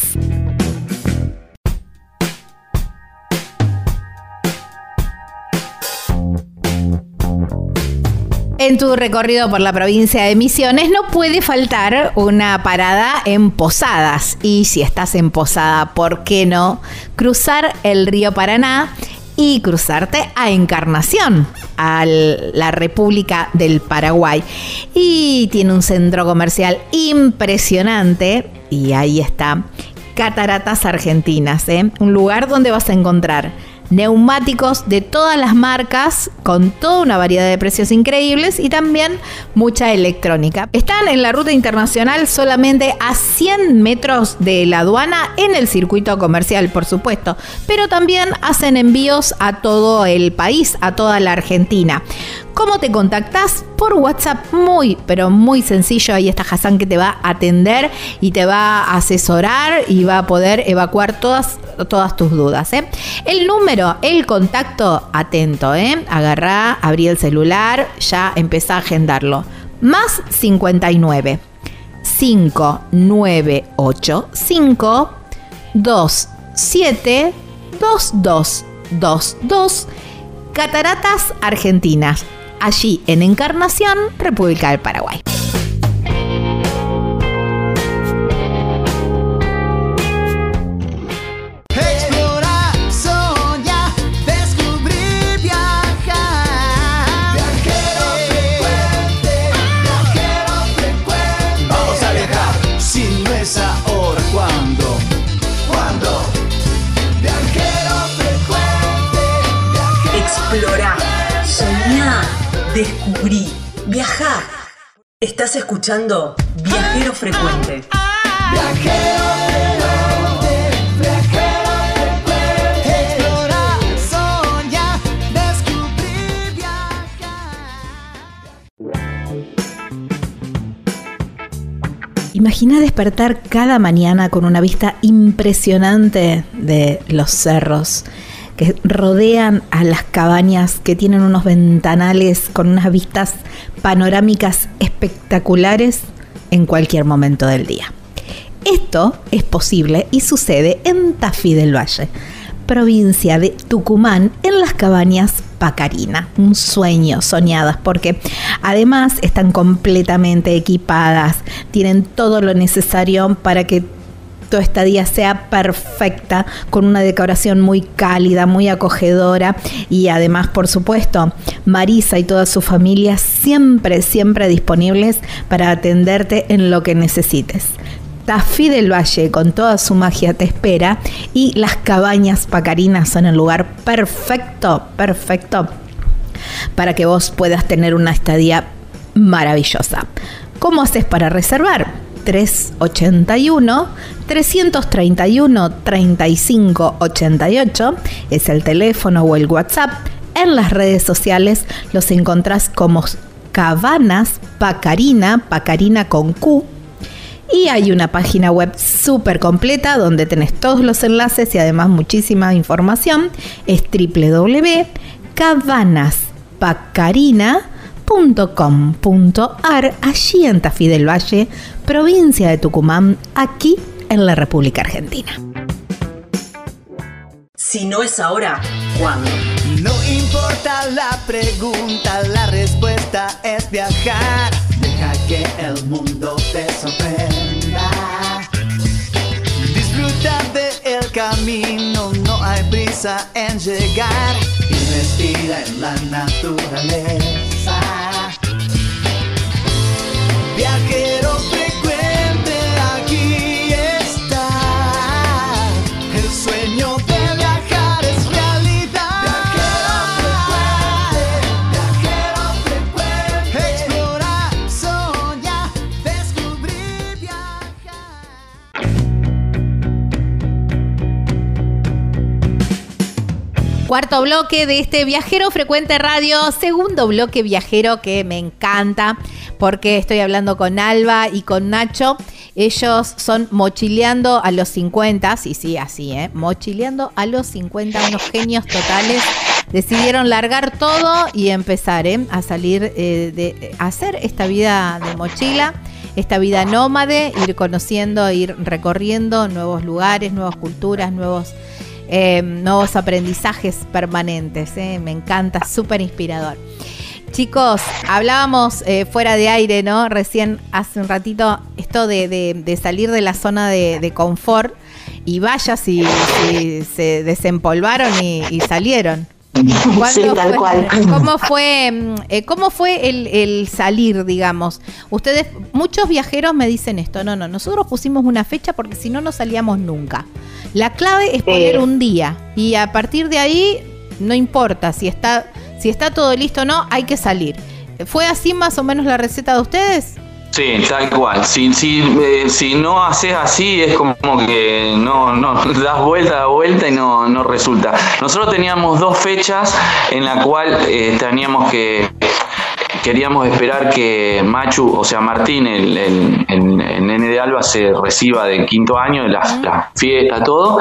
En tu recorrido por la provincia de Misiones no puede faltar una parada en Posadas. Y si estás en Posada, ¿por qué no cruzar el río Paraná y cruzarte a Encarnación, a la República del Paraguay? Y tiene un centro comercial impresionante y ahí está. Cataratas Argentinas, ¿eh? un lugar donde vas a encontrar neumáticos de todas las marcas con toda una variedad de precios increíbles y también mucha electrónica. Están en la ruta internacional solamente a 100 metros de la aduana en el circuito comercial, por supuesto, pero también hacen envíos a todo el país, a toda la Argentina. ¿Cómo te contactas? Por WhatsApp, muy, pero muy sencillo. Ahí está Hassan que te va a atender y te va a asesorar y va a poder evacuar todas, todas tus dudas. ¿eh? El número, el contacto, atento, ¿eh? agarrá, abrí el celular, ya empezá a agendarlo. Más 59 5985 27 2222 Cataratas Argentinas allí en Encarnación, República del Paraguay. Descubrí, viajá. Estás escuchando Viajero Frecuente. Viajero Imagina despertar cada mañana con una vista impresionante de los cerros que rodean a las cabañas, que tienen unos ventanales con unas vistas panorámicas espectaculares en cualquier momento del día. Esto es posible y sucede en Tafí del Valle, provincia de Tucumán, en las cabañas Pacarina. Un sueño, soñadas, porque además están completamente equipadas, tienen todo lo necesario para que tu estadía sea perfecta, con una decoración muy cálida, muy acogedora y además, por supuesto, Marisa y toda su familia siempre, siempre disponibles para atenderte en lo que necesites. Tafí del Valle con toda su magia te espera y las cabañas pacarinas son el lugar perfecto, perfecto para que vos puedas tener una estadía maravillosa. ¿Cómo haces para reservar? 381 331 3588 es el teléfono o el WhatsApp. En las redes sociales los encontrás como Cabanas Pacarina, Pacarina con Q. Y hay una página web súper completa donde tenés todos los enlaces y además muchísima información. Es www.cabanaspacarina.com.ar allí en Tafí del Valle, provincia de Tucumán, aquí en la República Argentina. Si no es ahora, ¿cuándo? No importa la pregunta, la respuesta es viajar. Deja que el mundo te sorprenda. Disfruta del camino, no hay prisa en llegar. Y respira en la naturaleza. Viajero Cuarto bloque de este Viajero Frecuente Radio, segundo bloque viajero que me encanta porque estoy hablando con Alba y con Nacho. Ellos son mochileando a los 50, sí, sí, así, ¿eh? Mochileando a los 50, unos genios totales. Decidieron largar todo y empezar ¿eh? a salir eh, de a hacer esta vida de mochila, esta vida nómade, ir conociendo, ir recorriendo nuevos lugares, nuevas culturas, nuevos eh, nuevos aprendizajes permanentes. eh. Me encanta, súper inspirador. Chicos, hablábamos eh, fuera de aire, ¿no? Recién hace un ratito esto de, de- de salir de la zona de, de confort y vaya si, si se desempolvaron y, y salieron. Sí, tal fue, cual. ¿Cómo fue, mm, eh, cómo fue el, el salir, digamos? Ustedes, muchos viajeros me dicen esto, no, no, nosotros pusimos una fecha porque si no, no salíamos nunca. La clave es poner Eh. un día y a partir de ahí, no importa si está, si está todo listo o no, hay que salir. ¿Fue así más o menos la receta de ustedes? Sí, tal cual. Si, si, eh, si no haces así, es como que no, no das vuelta, das vuelta y no, no resulta. Nosotros teníamos dos fechas en la cual eh, teníamos que queríamos esperar que Machu, o sea Martín, el, el, el- el nene de Alba, se reciba de quinto año, la, la fiesta, todo,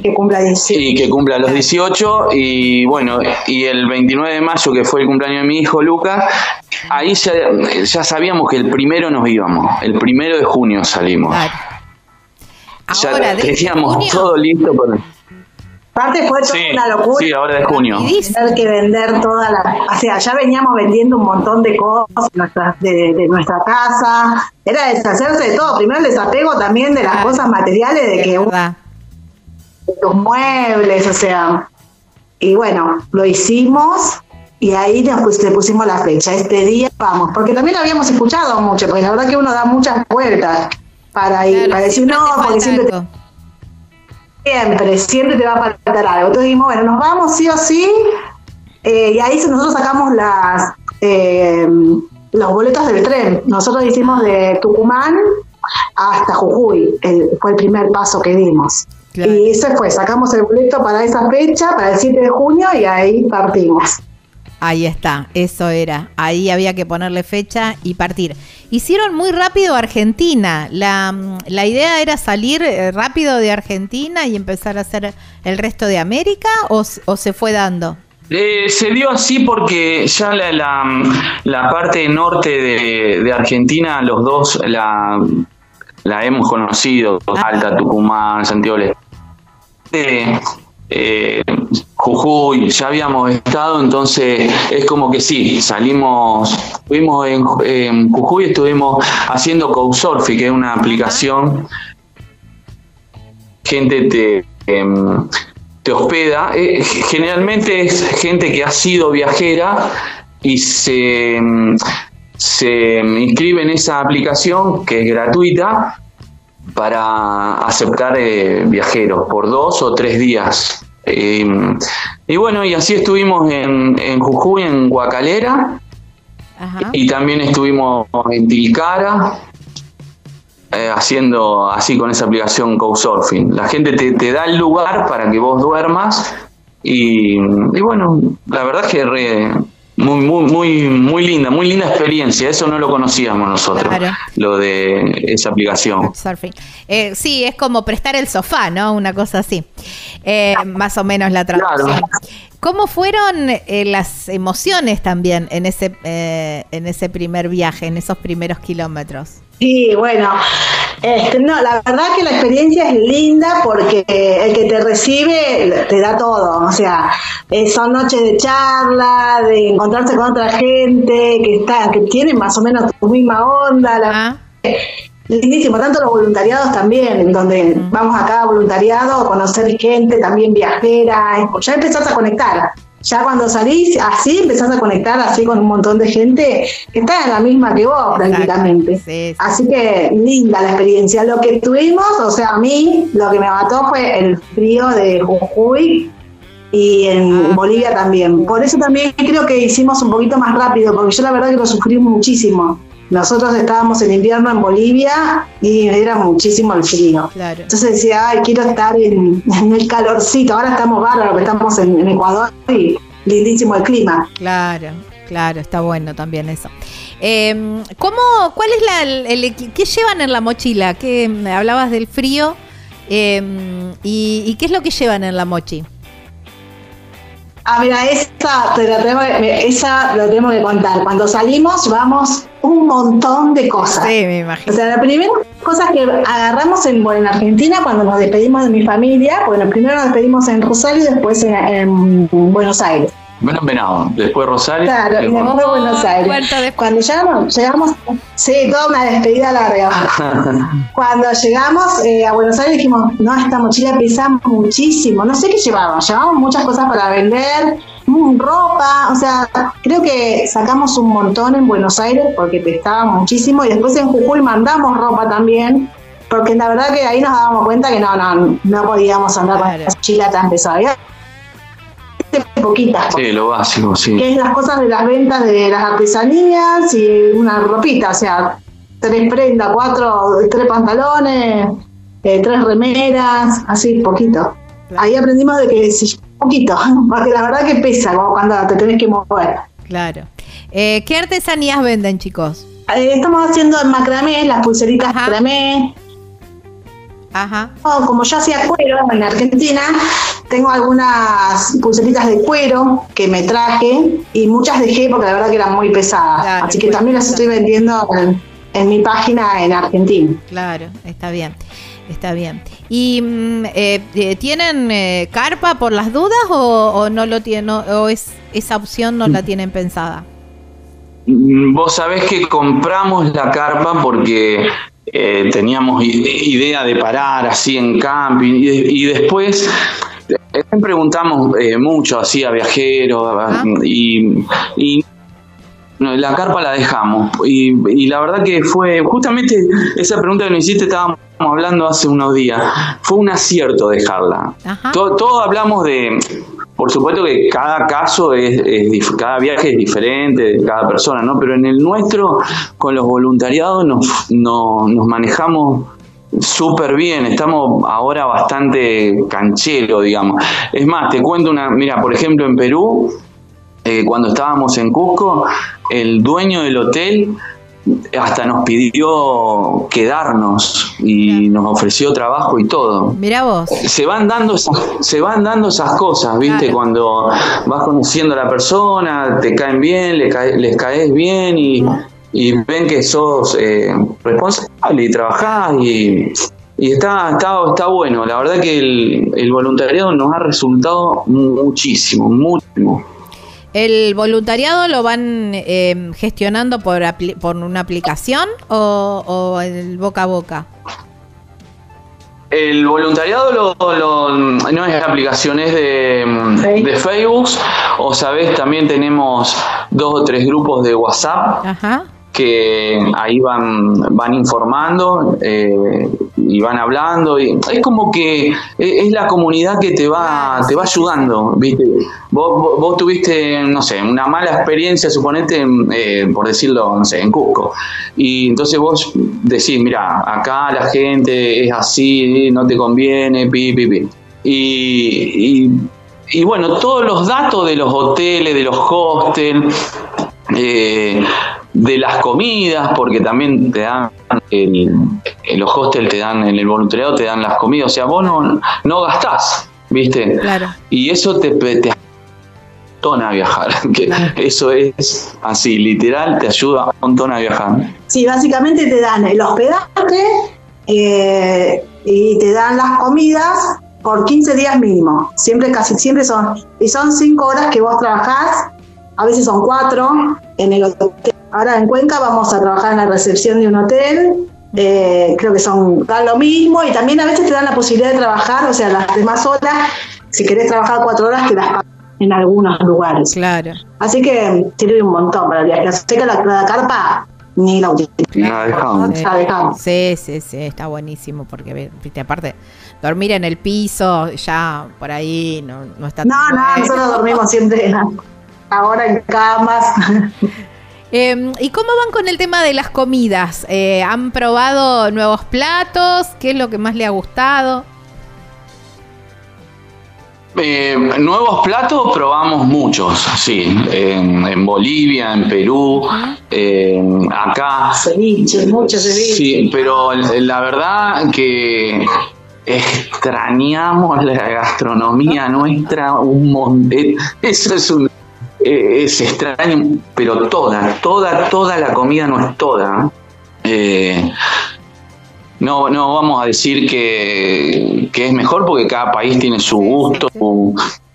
Que cumpla 18. y que cumpla los 18 y bueno, y el 29 de mayo que fue el cumpleaños de mi hijo Lucas, ahí ya, ya sabíamos que el primero nos íbamos, el primero de junio salimos. Claro. Ya Ahora, de teníamos junio, todo listo para... Aparte fue toda Sí, una locura. sí, ahora de junio. rapidísimo. Tener que vender toda la. O sea, ya veníamos vendiendo un montón de cosas de nuestra, de, de nuestra casa. Era deshacerse de todo. Primero el desapego también de las cosas materiales, de que verdad. los muebles, o sea. Y bueno, lo hicimos y ahí nos pus- le pusimos la fecha. Este día vamos, porque también lo habíamos escuchado mucho, porque la verdad que uno da muchas vueltas para ir, Claro, para decir no, porque siempre algo. Siempre, siempre te va a faltar algo. Entonces dijimos, bueno, nos vamos sí o sí. eh, y ahí nosotros sacamos las eh, los boletos del tren. Nosotros hicimos de Tucumán hasta Jujuy. El- fue el primer paso que dimos. Claro. Y eso fue, sacamos el boleto para esa fecha, para el 7 de junio, y ahí partimos. Ahí está, eso era. Ahí había que ponerle fecha y partir. Hicieron muy rápido Argentina. La, mm, la idea era salir eh, rápido de Argentina y empezar a hacer el resto de América o, o se fue dando. Eh, se dio así porque ya la, la, la parte norte de, de Argentina, los dos la, la hemos conocido, Alta, Tucumán, Santiago Este, eh, Jujuy, ya habíamos estado, entonces es como que sí, salimos, estuvimos en, en Jujuy, estuvimos haciendo Couchsurfing, que es una aplicación, gente te, em, te hospeda, eh, generalmente es gente que ha sido viajera y se, em, se inscribe en esa aplicación que es gratuita para aceptar eh, viajeros por dos o tres días. Eh, y bueno, y así estuvimos en, en Jujuy, en Guacalera, Ajá. y también estuvimos en Tilcara, eh, haciendo así con esa aplicación Couchsurfing. La gente te, te da el lugar para que vos duermas y, y bueno, la verdad es que re- muy, muy, muy, muy linda, muy linda experiencia. Eso no lo conocíamos nosotros, Claro. lo de esa aplicación. Surfing. Eh, sí, es como prestar el sofá, ¿no? Una cosa así. Eh, más o menos la traducción. Claro. ¿Cómo fueron eh, las emociones también en ese, eh, en ese primer viaje, en esos primeros kilómetros? Sí, bueno, este, no, la verdad que la experiencia es linda porque el que te recibe te da todo, o sea, eh, son noches de charla, de encontrarse con otra gente que está, que tiene más o menos tu misma onda, la, Ah, lindísimo, tanto los voluntariados también, donde vamos a cada voluntariado a conocer gente también viajera, ya empezás a conectar. Ya cuando salís así, empezás a conectar así con un montón de gente que está en la misma que vos prácticamente. sí, sí. Así que linda la experiencia. Lo que tuvimos, o sea, a mí lo que me mató fue el frío de Jujuy y en Ah. Bolivia también. Por eso también creo que hicimos un poquito más rápido, porque yo la verdad que lo sufrí muchísimo. Nosotros estábamos en invierno en Bolivia y era muchísimo el frío. Claro. Entonces decía, ay, quiero estar en, en el calorcito. Ahora estamos bárbaros, estamos en, en Ecuador y lindísimo el clima. Claro, claro, está bueno también eso. Eh, ¿Cómo, cuál es la, el, el qué llevan en la mochila? ¿Qué, me hablabas del frío eh, y, y qué es lo que llevan en la mochi? Ah, mira, esa, te la tengo que- esa lo tenemos que contar. Cuando salimos llevamos un montón de cosas. Sí, me O imagino. sea, la primera cosa que agarramos en, bueno, en Argentina cuando nos despedimos de mi familia, bueno, primero nos despedimos en Rosario y después en, en Buenos Aires. Bueno, Venado, después Rosario. Claro, y después- después Buenos Aires. Cuando llegamos, llegamos, sí, toda una despedida larga. Cuando llegamos eh, a Buenos Aires dijimos, no, esta mochila pesa muchísimo, no sé qué llevábamos, llevábamos muchas cosas para vender, mm, ropa, o sea, creo que sacamos un montón en Buenos Aires porque pescaba muchísimo y después en Jujuy mandamos ropa también, porque la verdad que ahí nos dábamos cuenta que no, no, no podíamos andar con las chilas tan pesadas. Poquitas. Sí, lo básico, sí. Que es las cosas de las ventas de las artesanías y una ropita, o sea, tres prendas, cuatro, tres pantalones, eh, tres remeras, así, poquito. Ahí aprendimos de que si poquito, porque la verdad que pesa cuando te tenés que mover. Claro. Eh, ¿Qué artesanías venden, chicos? Eh, estamos haciendo el macramé, las pulseritas macramé. Ajá. Como yo hacía cuero en Argentina, tengo algunas pulseritas de cuero que me traje y muchas dejé porque la verdad que eran muy pesadas. Así que también las estoy vendiendo en, en mi página en Argentina. Claro, está bien. Está bien. ¿Y mm, eh, eh, tienen eh, carpa por las dudas o, no lo tienen o es esa opción no la tienen pensada? Mm, vos sabés que compramos la carpa porque teníamos idea de parar así en camping y, después preguntamos mucho así a viajeros ah. y, y la carpa la dejamos. Y, la verdad que fue justamente esa pregunta que nos hiciste, estábamos hablando hace unos días. Fue un acierto dejarla. Todos hablamos de. Por supuesto que cada caso es, cada viaje es diferente de cada persona, ¿no? Pero en el nuestro, con los voluntariados, nos, nos manejamos súper bien, estamos ahora bastante canchero, digamos. Es más, te cuento una, mira, por ejemplo, en Perú, eh, cuando estábamos en Cusco, el dueño del hotel hasta nos pidió quedarnos y nos ofreció trabajo y todo. Mira vos. Se van dando esas, se van dando esas cosas, ¿viste? Cuando vas conociendo a la persona, te caen bien, les caes bien y, ven que sos eh, responsable y trabajás y, está, está, está bueno. La verdad que el, el voluntariado nos ha resultado muchísimo, muchísimo. ¿El voluntariado lo van eh, gestionando por, por una aplicación o, el boca a boca? El voluntariado no es aplicación, es de, de, Facebook. O sabes, también tenemos dos o tres grupos de WhatsApp. Ajá que ahí van, van informando eh, y van hablando. Y es como que es la comunidad que te va, te va ayudando, ¿viste? Vos, vos, tuviste, no sé, una mala experiencia, suponete, eh, por decirlo, no sé, en Cusco. Y entonces vos decís, mira, acá la gente es así, no te conviene, pi, pi, pi. Y, y, bueno, todos los datos de los hoteles, de los hostels, eh, de las comidas, porque también te dan, en los hostels te dan, en el voluntariado te dan las comidas, o sea, vos no, no gastás, ¿viste? Claro. Y eso te, te a viajar, que eso es así, literal, te ayuda un montón a viajar. Sí, básicamente te dan el hospedaje eh, y te dan las comidas por 15 días mínimo, siempre, casi siempre son, y son 5 horas que vos trabajás, a veces son 4 en el hotel Ahora en Cuenca vamos a trabajar en la recepción de un hotel. Eh, creo que son dan lo mismo y también a veces te dan la posibilidad de trabajar, o sea, las demás horas, si querés trabajar cuatro horas, te las pagan en algunos lugares. Claro. Así que sirve un montón para el viaje. Sé que la, la carpa ni la utilizamos. Sí, sí, sí, está buenísimo porque, viste, aparte, dormir en el piso, ya por ahí no, no está No, no, nosotros dormimos siempre ahora en camas. Em, ¿Y cómo van con el tema de las comidas? Eh, ¿Han probado nuevos platos? ¿Qué es lo que más le ha gustado? Eh, nuevos platos probamos muchos, sí, en, Bolivia, en Perú, acá. Ceviche, muchos ceviche. Sí, pero la verdad que extrañamos la gastronomía nuestra un montón. Eso es un eh, es extraño, pero toda, toda, toda la comida no es toda. Eh, no, no vamos a decir que, es mejor porque cada país tiene su gusto,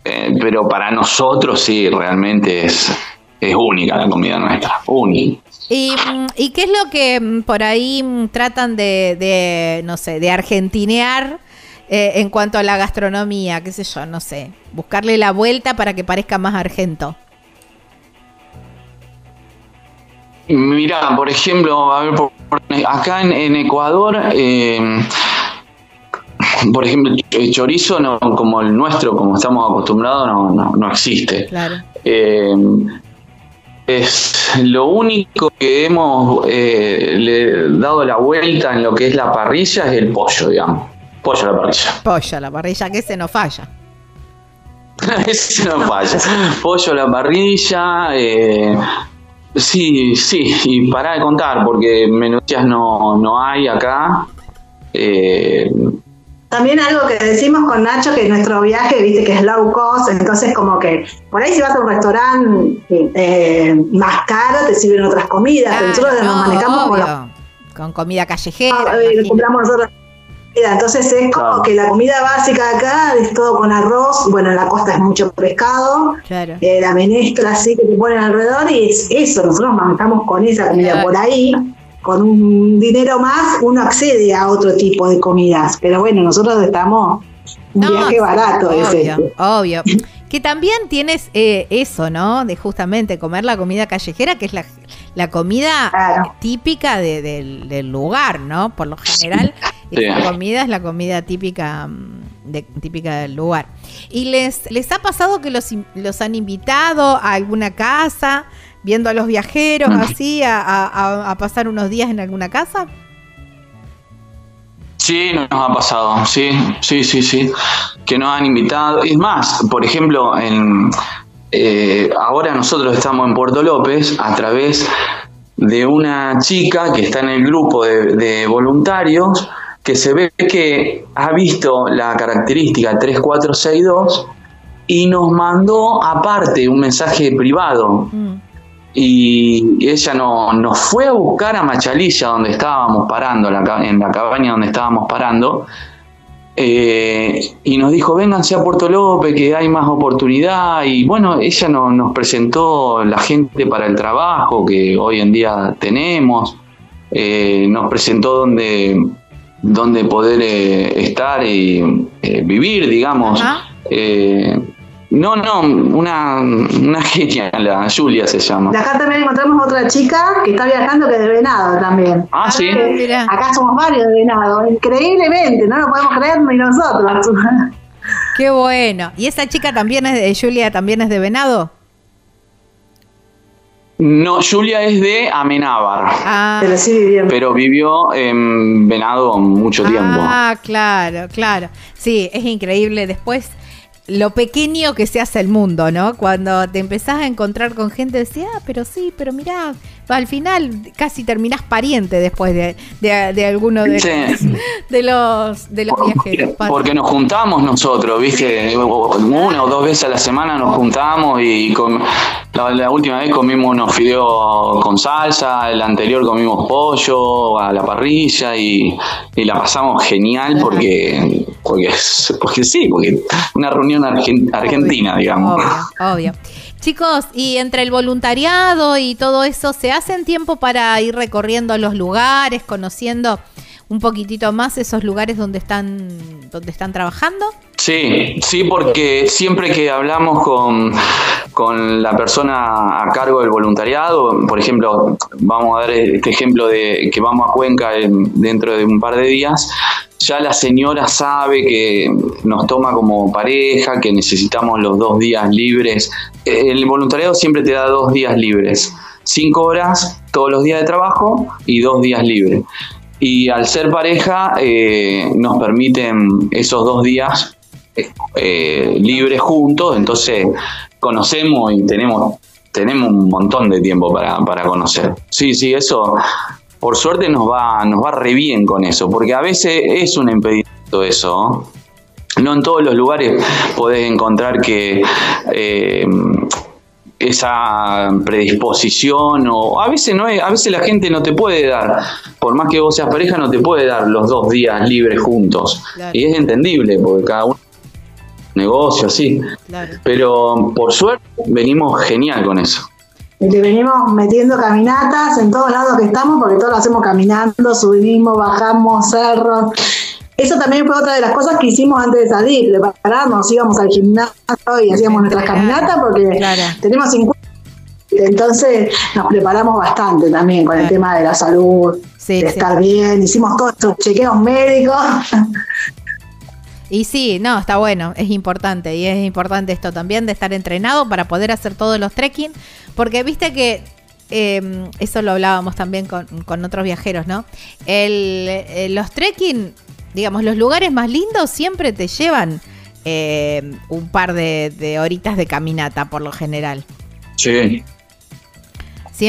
eh, pero para nosotros sí, realmente es, es única la comida nuestra, única. ¿Y, ¿Y, qué es lo que por ahí tratan de, no sé, de argentinear eh, en cuanto a la gastronomía, qué sé yo, no sé, buscarle la vuelta para que parezca más argento. Mira, por ejemplo, a ver, acá en, Ecuador, eh, por ejemplo, el chorizo no, como el nuestro, como estamos acostumbrados, no, no, existe. Claro. Eh, es lo único que hemos eh, le dado la vuelta en lo que es la parrilla es el pollo, digamos. Pollo a la parrilla. Pollo a la parrilla, que se nos falla. ese no falla. Pollo a la parrilla, eh, Sí, sí, y para de contar, porque menuchas no, no hay acá. Eh, también algo que decimos con Nacho, que nuestro viaje, viste, que es low cost, entonces como que por ahí si vas a un restaurante eh, más caro, te sirven otras comidas, nosotros nos manejamos con, comida callejera. Ah, eh, compramos nosotros entonces es como que la comida básica acá es todo con arroz, bueno, en la costa es mucho pescado, eh, la menestra así que te ponen alrededor y es eso, nosotros manejamos con esa comida por ahí, con un dinero más uno accede a otro tipo de comidas, pero bueno, nosotros estamos un viaje barato obvio, ese. Obvio. Que también tienes eh, eso, ¿no? De justamente comer la comida callejera, que es la, la comida típica del lugar, ¿no? Por lo general la comida es la comida típica, mm, de, típica del lugar. ¿Y les, les ha pasado que los, los han invitado a alguna casa, viendo a los viajeros mm. así, a, pasar unos días en alguna casa? Sí, nos ha pasado, sí, sí, sí, sí, que nos han invitado. Es más, por ejemplo, en, eh, ahora nosotros estamos en Puerto López a través de una chica que está en el grupo de voluntarios que se ve que ha visto la característica 3462 y nos mandó aparte un mensaje privado. Mm. Y ella no, nos fue a buscar a Machalilla, donde estábamos parando, en la cabaña donde estábamos parando, eh, y nos dijo, vénganse a Puerto López, que hay más oportunidad. Y bueno, ella nos presentó la gente para el trabajo que hoy en día tenemos. Eh, nos presentó donde donde poder eh, estar y eh, vivir, digamos. Eh, no, no, una, una genia, la Julia se llama. acá también encontramos otra chica que está viajando que es de Venado también. Ah, sí. Acá somos varios de Venado, increíblemente, no lo podemos creer ni nosotros. Qué bueno. ¿Y esa chica también es de Julia, también es de Venado? No, Julia es de Amenábar. Ah. Pero sí vivió. Pero vivió en Venado mucho tiempo. Ah, claro, claro. Sí, es increíble. Después lo pequeño que se hace el mundo, ¿no? Cuando te empezás a encontrar con gente, decía, ah, pero sí, pero mirá, al final casi terminás pariente después de, de, alguno de, de, los, de los viajeros. Porque nos juntamos nosotros, ¿viste? Una o dos veces a la semana nos juntamos y con, la, última vez comimos unos fideos con salsa, el anterior comimos pollo a la parrilla y, y la pasamos genial porque, porque, porque sí, porque una reunión argentina, digamos. Obvio, obvio. Chicos, y entre el voluntariado y todo eso, ¿se hacen tiempo para ir recorriendo los lugares, conociendo un poquitito más esos lugares donde están, donde están trabajando? Sí, sí, porque siempre que hablamos con, con la persona a cargo del voluntariado, por ejemplo, vamos a dar este ejemplo de que vamos a Cuenca dentro de un par de días, ya la señora sabe que nos toma como pareja, que necesitamos los dos días libres. El voluntariado siempre te da dos días libres, cinco horas todos los días de trabajo y dos días libres. Y al ser pareja eh, nos permiten esos dos días eh, libres juntos, entonces conocemos y tenemos tenemos un montón de tiempo para, para conocer. Sí, sí, eso por suerte nos va, nos va re bien con eso, porque a veces es un impedimento eso. No en todos los lugares podés encontrar que eh, esa predisposición o a veces no es, a veces la gente no te puede dar, por más que vos seas pareja, no te puede dar los dos días libres juntos. Y es entendible, porque cada uno negocio así. Pero por suerte venimos genial con eso le venimos metiendo caminatas en todos lados que estamos, porque todos lo hacemos caminando, subimos, bajamos cerros. Eso también fue otra de las cosas que hicimos antes de salir, prepararnos, íbamos al gimnasio y hacíamos nuestras caminatas porque tenemos 50. Entonces nos preparamos bastante también con el tema de la salud, de estar bien, hicimos todos estos chequeos médicos. Y sí, no, está bueno, es importante. Y es importante esto también de estar entrenado para poder hacer todos los trekking. Porque viste que em, eso lo hablábamos también con, otros viajeros, ¿no? El, eh, los trekking, digamos, los lugares más lindos siempre te llevan em, un par de, de horitas de caminata por lo general. Sí,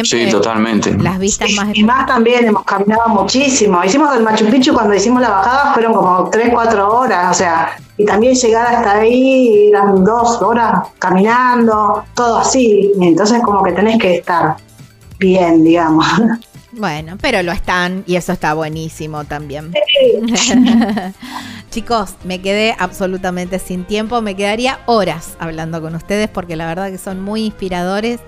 sí, totalmente. Las vistas más. Y más también hemos caminado muchísimo. Hicimos el Machu Picchu cuando hicimos la bajada, fueron como 3, 4 horas, o sea, y también llegar hasta ahí eran dos horas caminando, todo así. entonces, como que tenés que estar bien, digamos. Bueno, pero lo están y eso está buenísimo también. Chicos, me quedé absolutamente sin tiempo, me quedaría horas hablando con ustedes porque la verdad que son muy inspiradores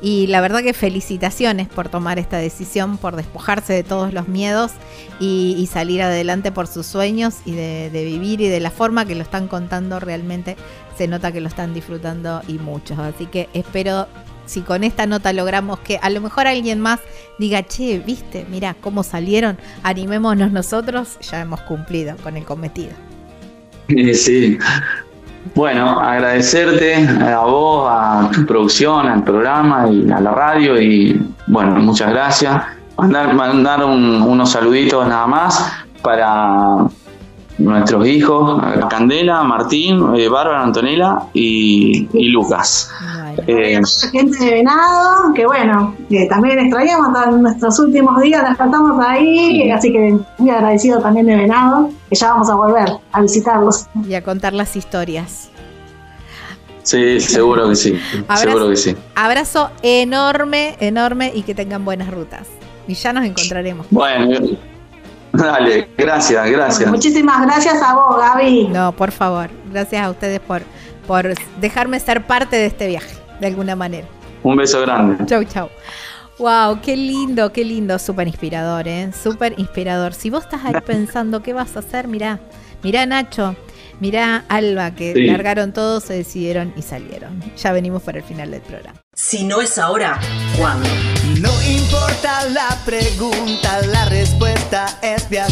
y la verdad que felicitaciones por tomar esta decisión, por despojarse de todos los miedos y, salir adelante por sus sueños y de, vivir y de la forma que lo están contando realmente se nota que lo están disfrutando y muchos. Así que espero si con esta nota logramos que a lo mejor alguien más diga, che, viste, mira cómo salieron, animémonos nosotros, ya hemos cumplido con el cometido. Sí, bueno, agradecerte a vos, a tu producción, al programa y a la radio y bueno, muchas gracias. Mandar, mandar unos saluditos nada más para nuestros hijos, Candela, Martín, eh, Bárbara, Antonella y, Lucas. Eh, gente de Venado, que bueno, también extrañamos en nuestros últimos días, las tratamos ahí, así que muy agradecido también de Venado, que ya vamos a volver a visitarlos. Y a contar las historias. Sí, seguro que sí. seguro que sí. Abrazo enorme, enorme y que tengan buenas rutas. Y ya nos encontraremos. Bueno, dale, gracias, gracias. muchísimas gracias a vos, Gaby. No, por favor, gracias a ustedes por, por dejarme ser parte de este viaje, de alguna manera. Un beso grande. Chau, chau. Wow, qué lindo, qué lindo, súper inspirador, ¿eh? Súper inspirador. Si vos estás ahí pensando qué vas a hacer, mirá, mirá Nacho, mirá Alba, que largaron todos, se decidieron y salieron. Ya venimos para el final del programa. Si no es ahora, ¿cuándo? No importa la pregunta, la respuesta es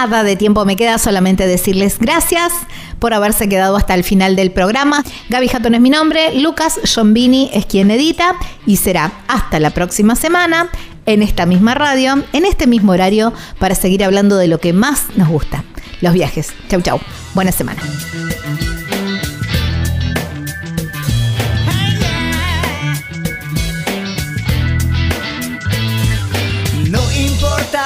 Nada de tiempo me queda, solamente decirles gracias por haberse quedado hasta el final del programa. Gaby Jatón es mi nombre, Lucas Giombini es quien edita y será hasta la próxima semana en esta misma radio, en este mismo horario, para seguir hablando de lo que más nos gusta, los viajes. Chau, chau. Buena semana.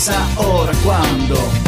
Viajar, si no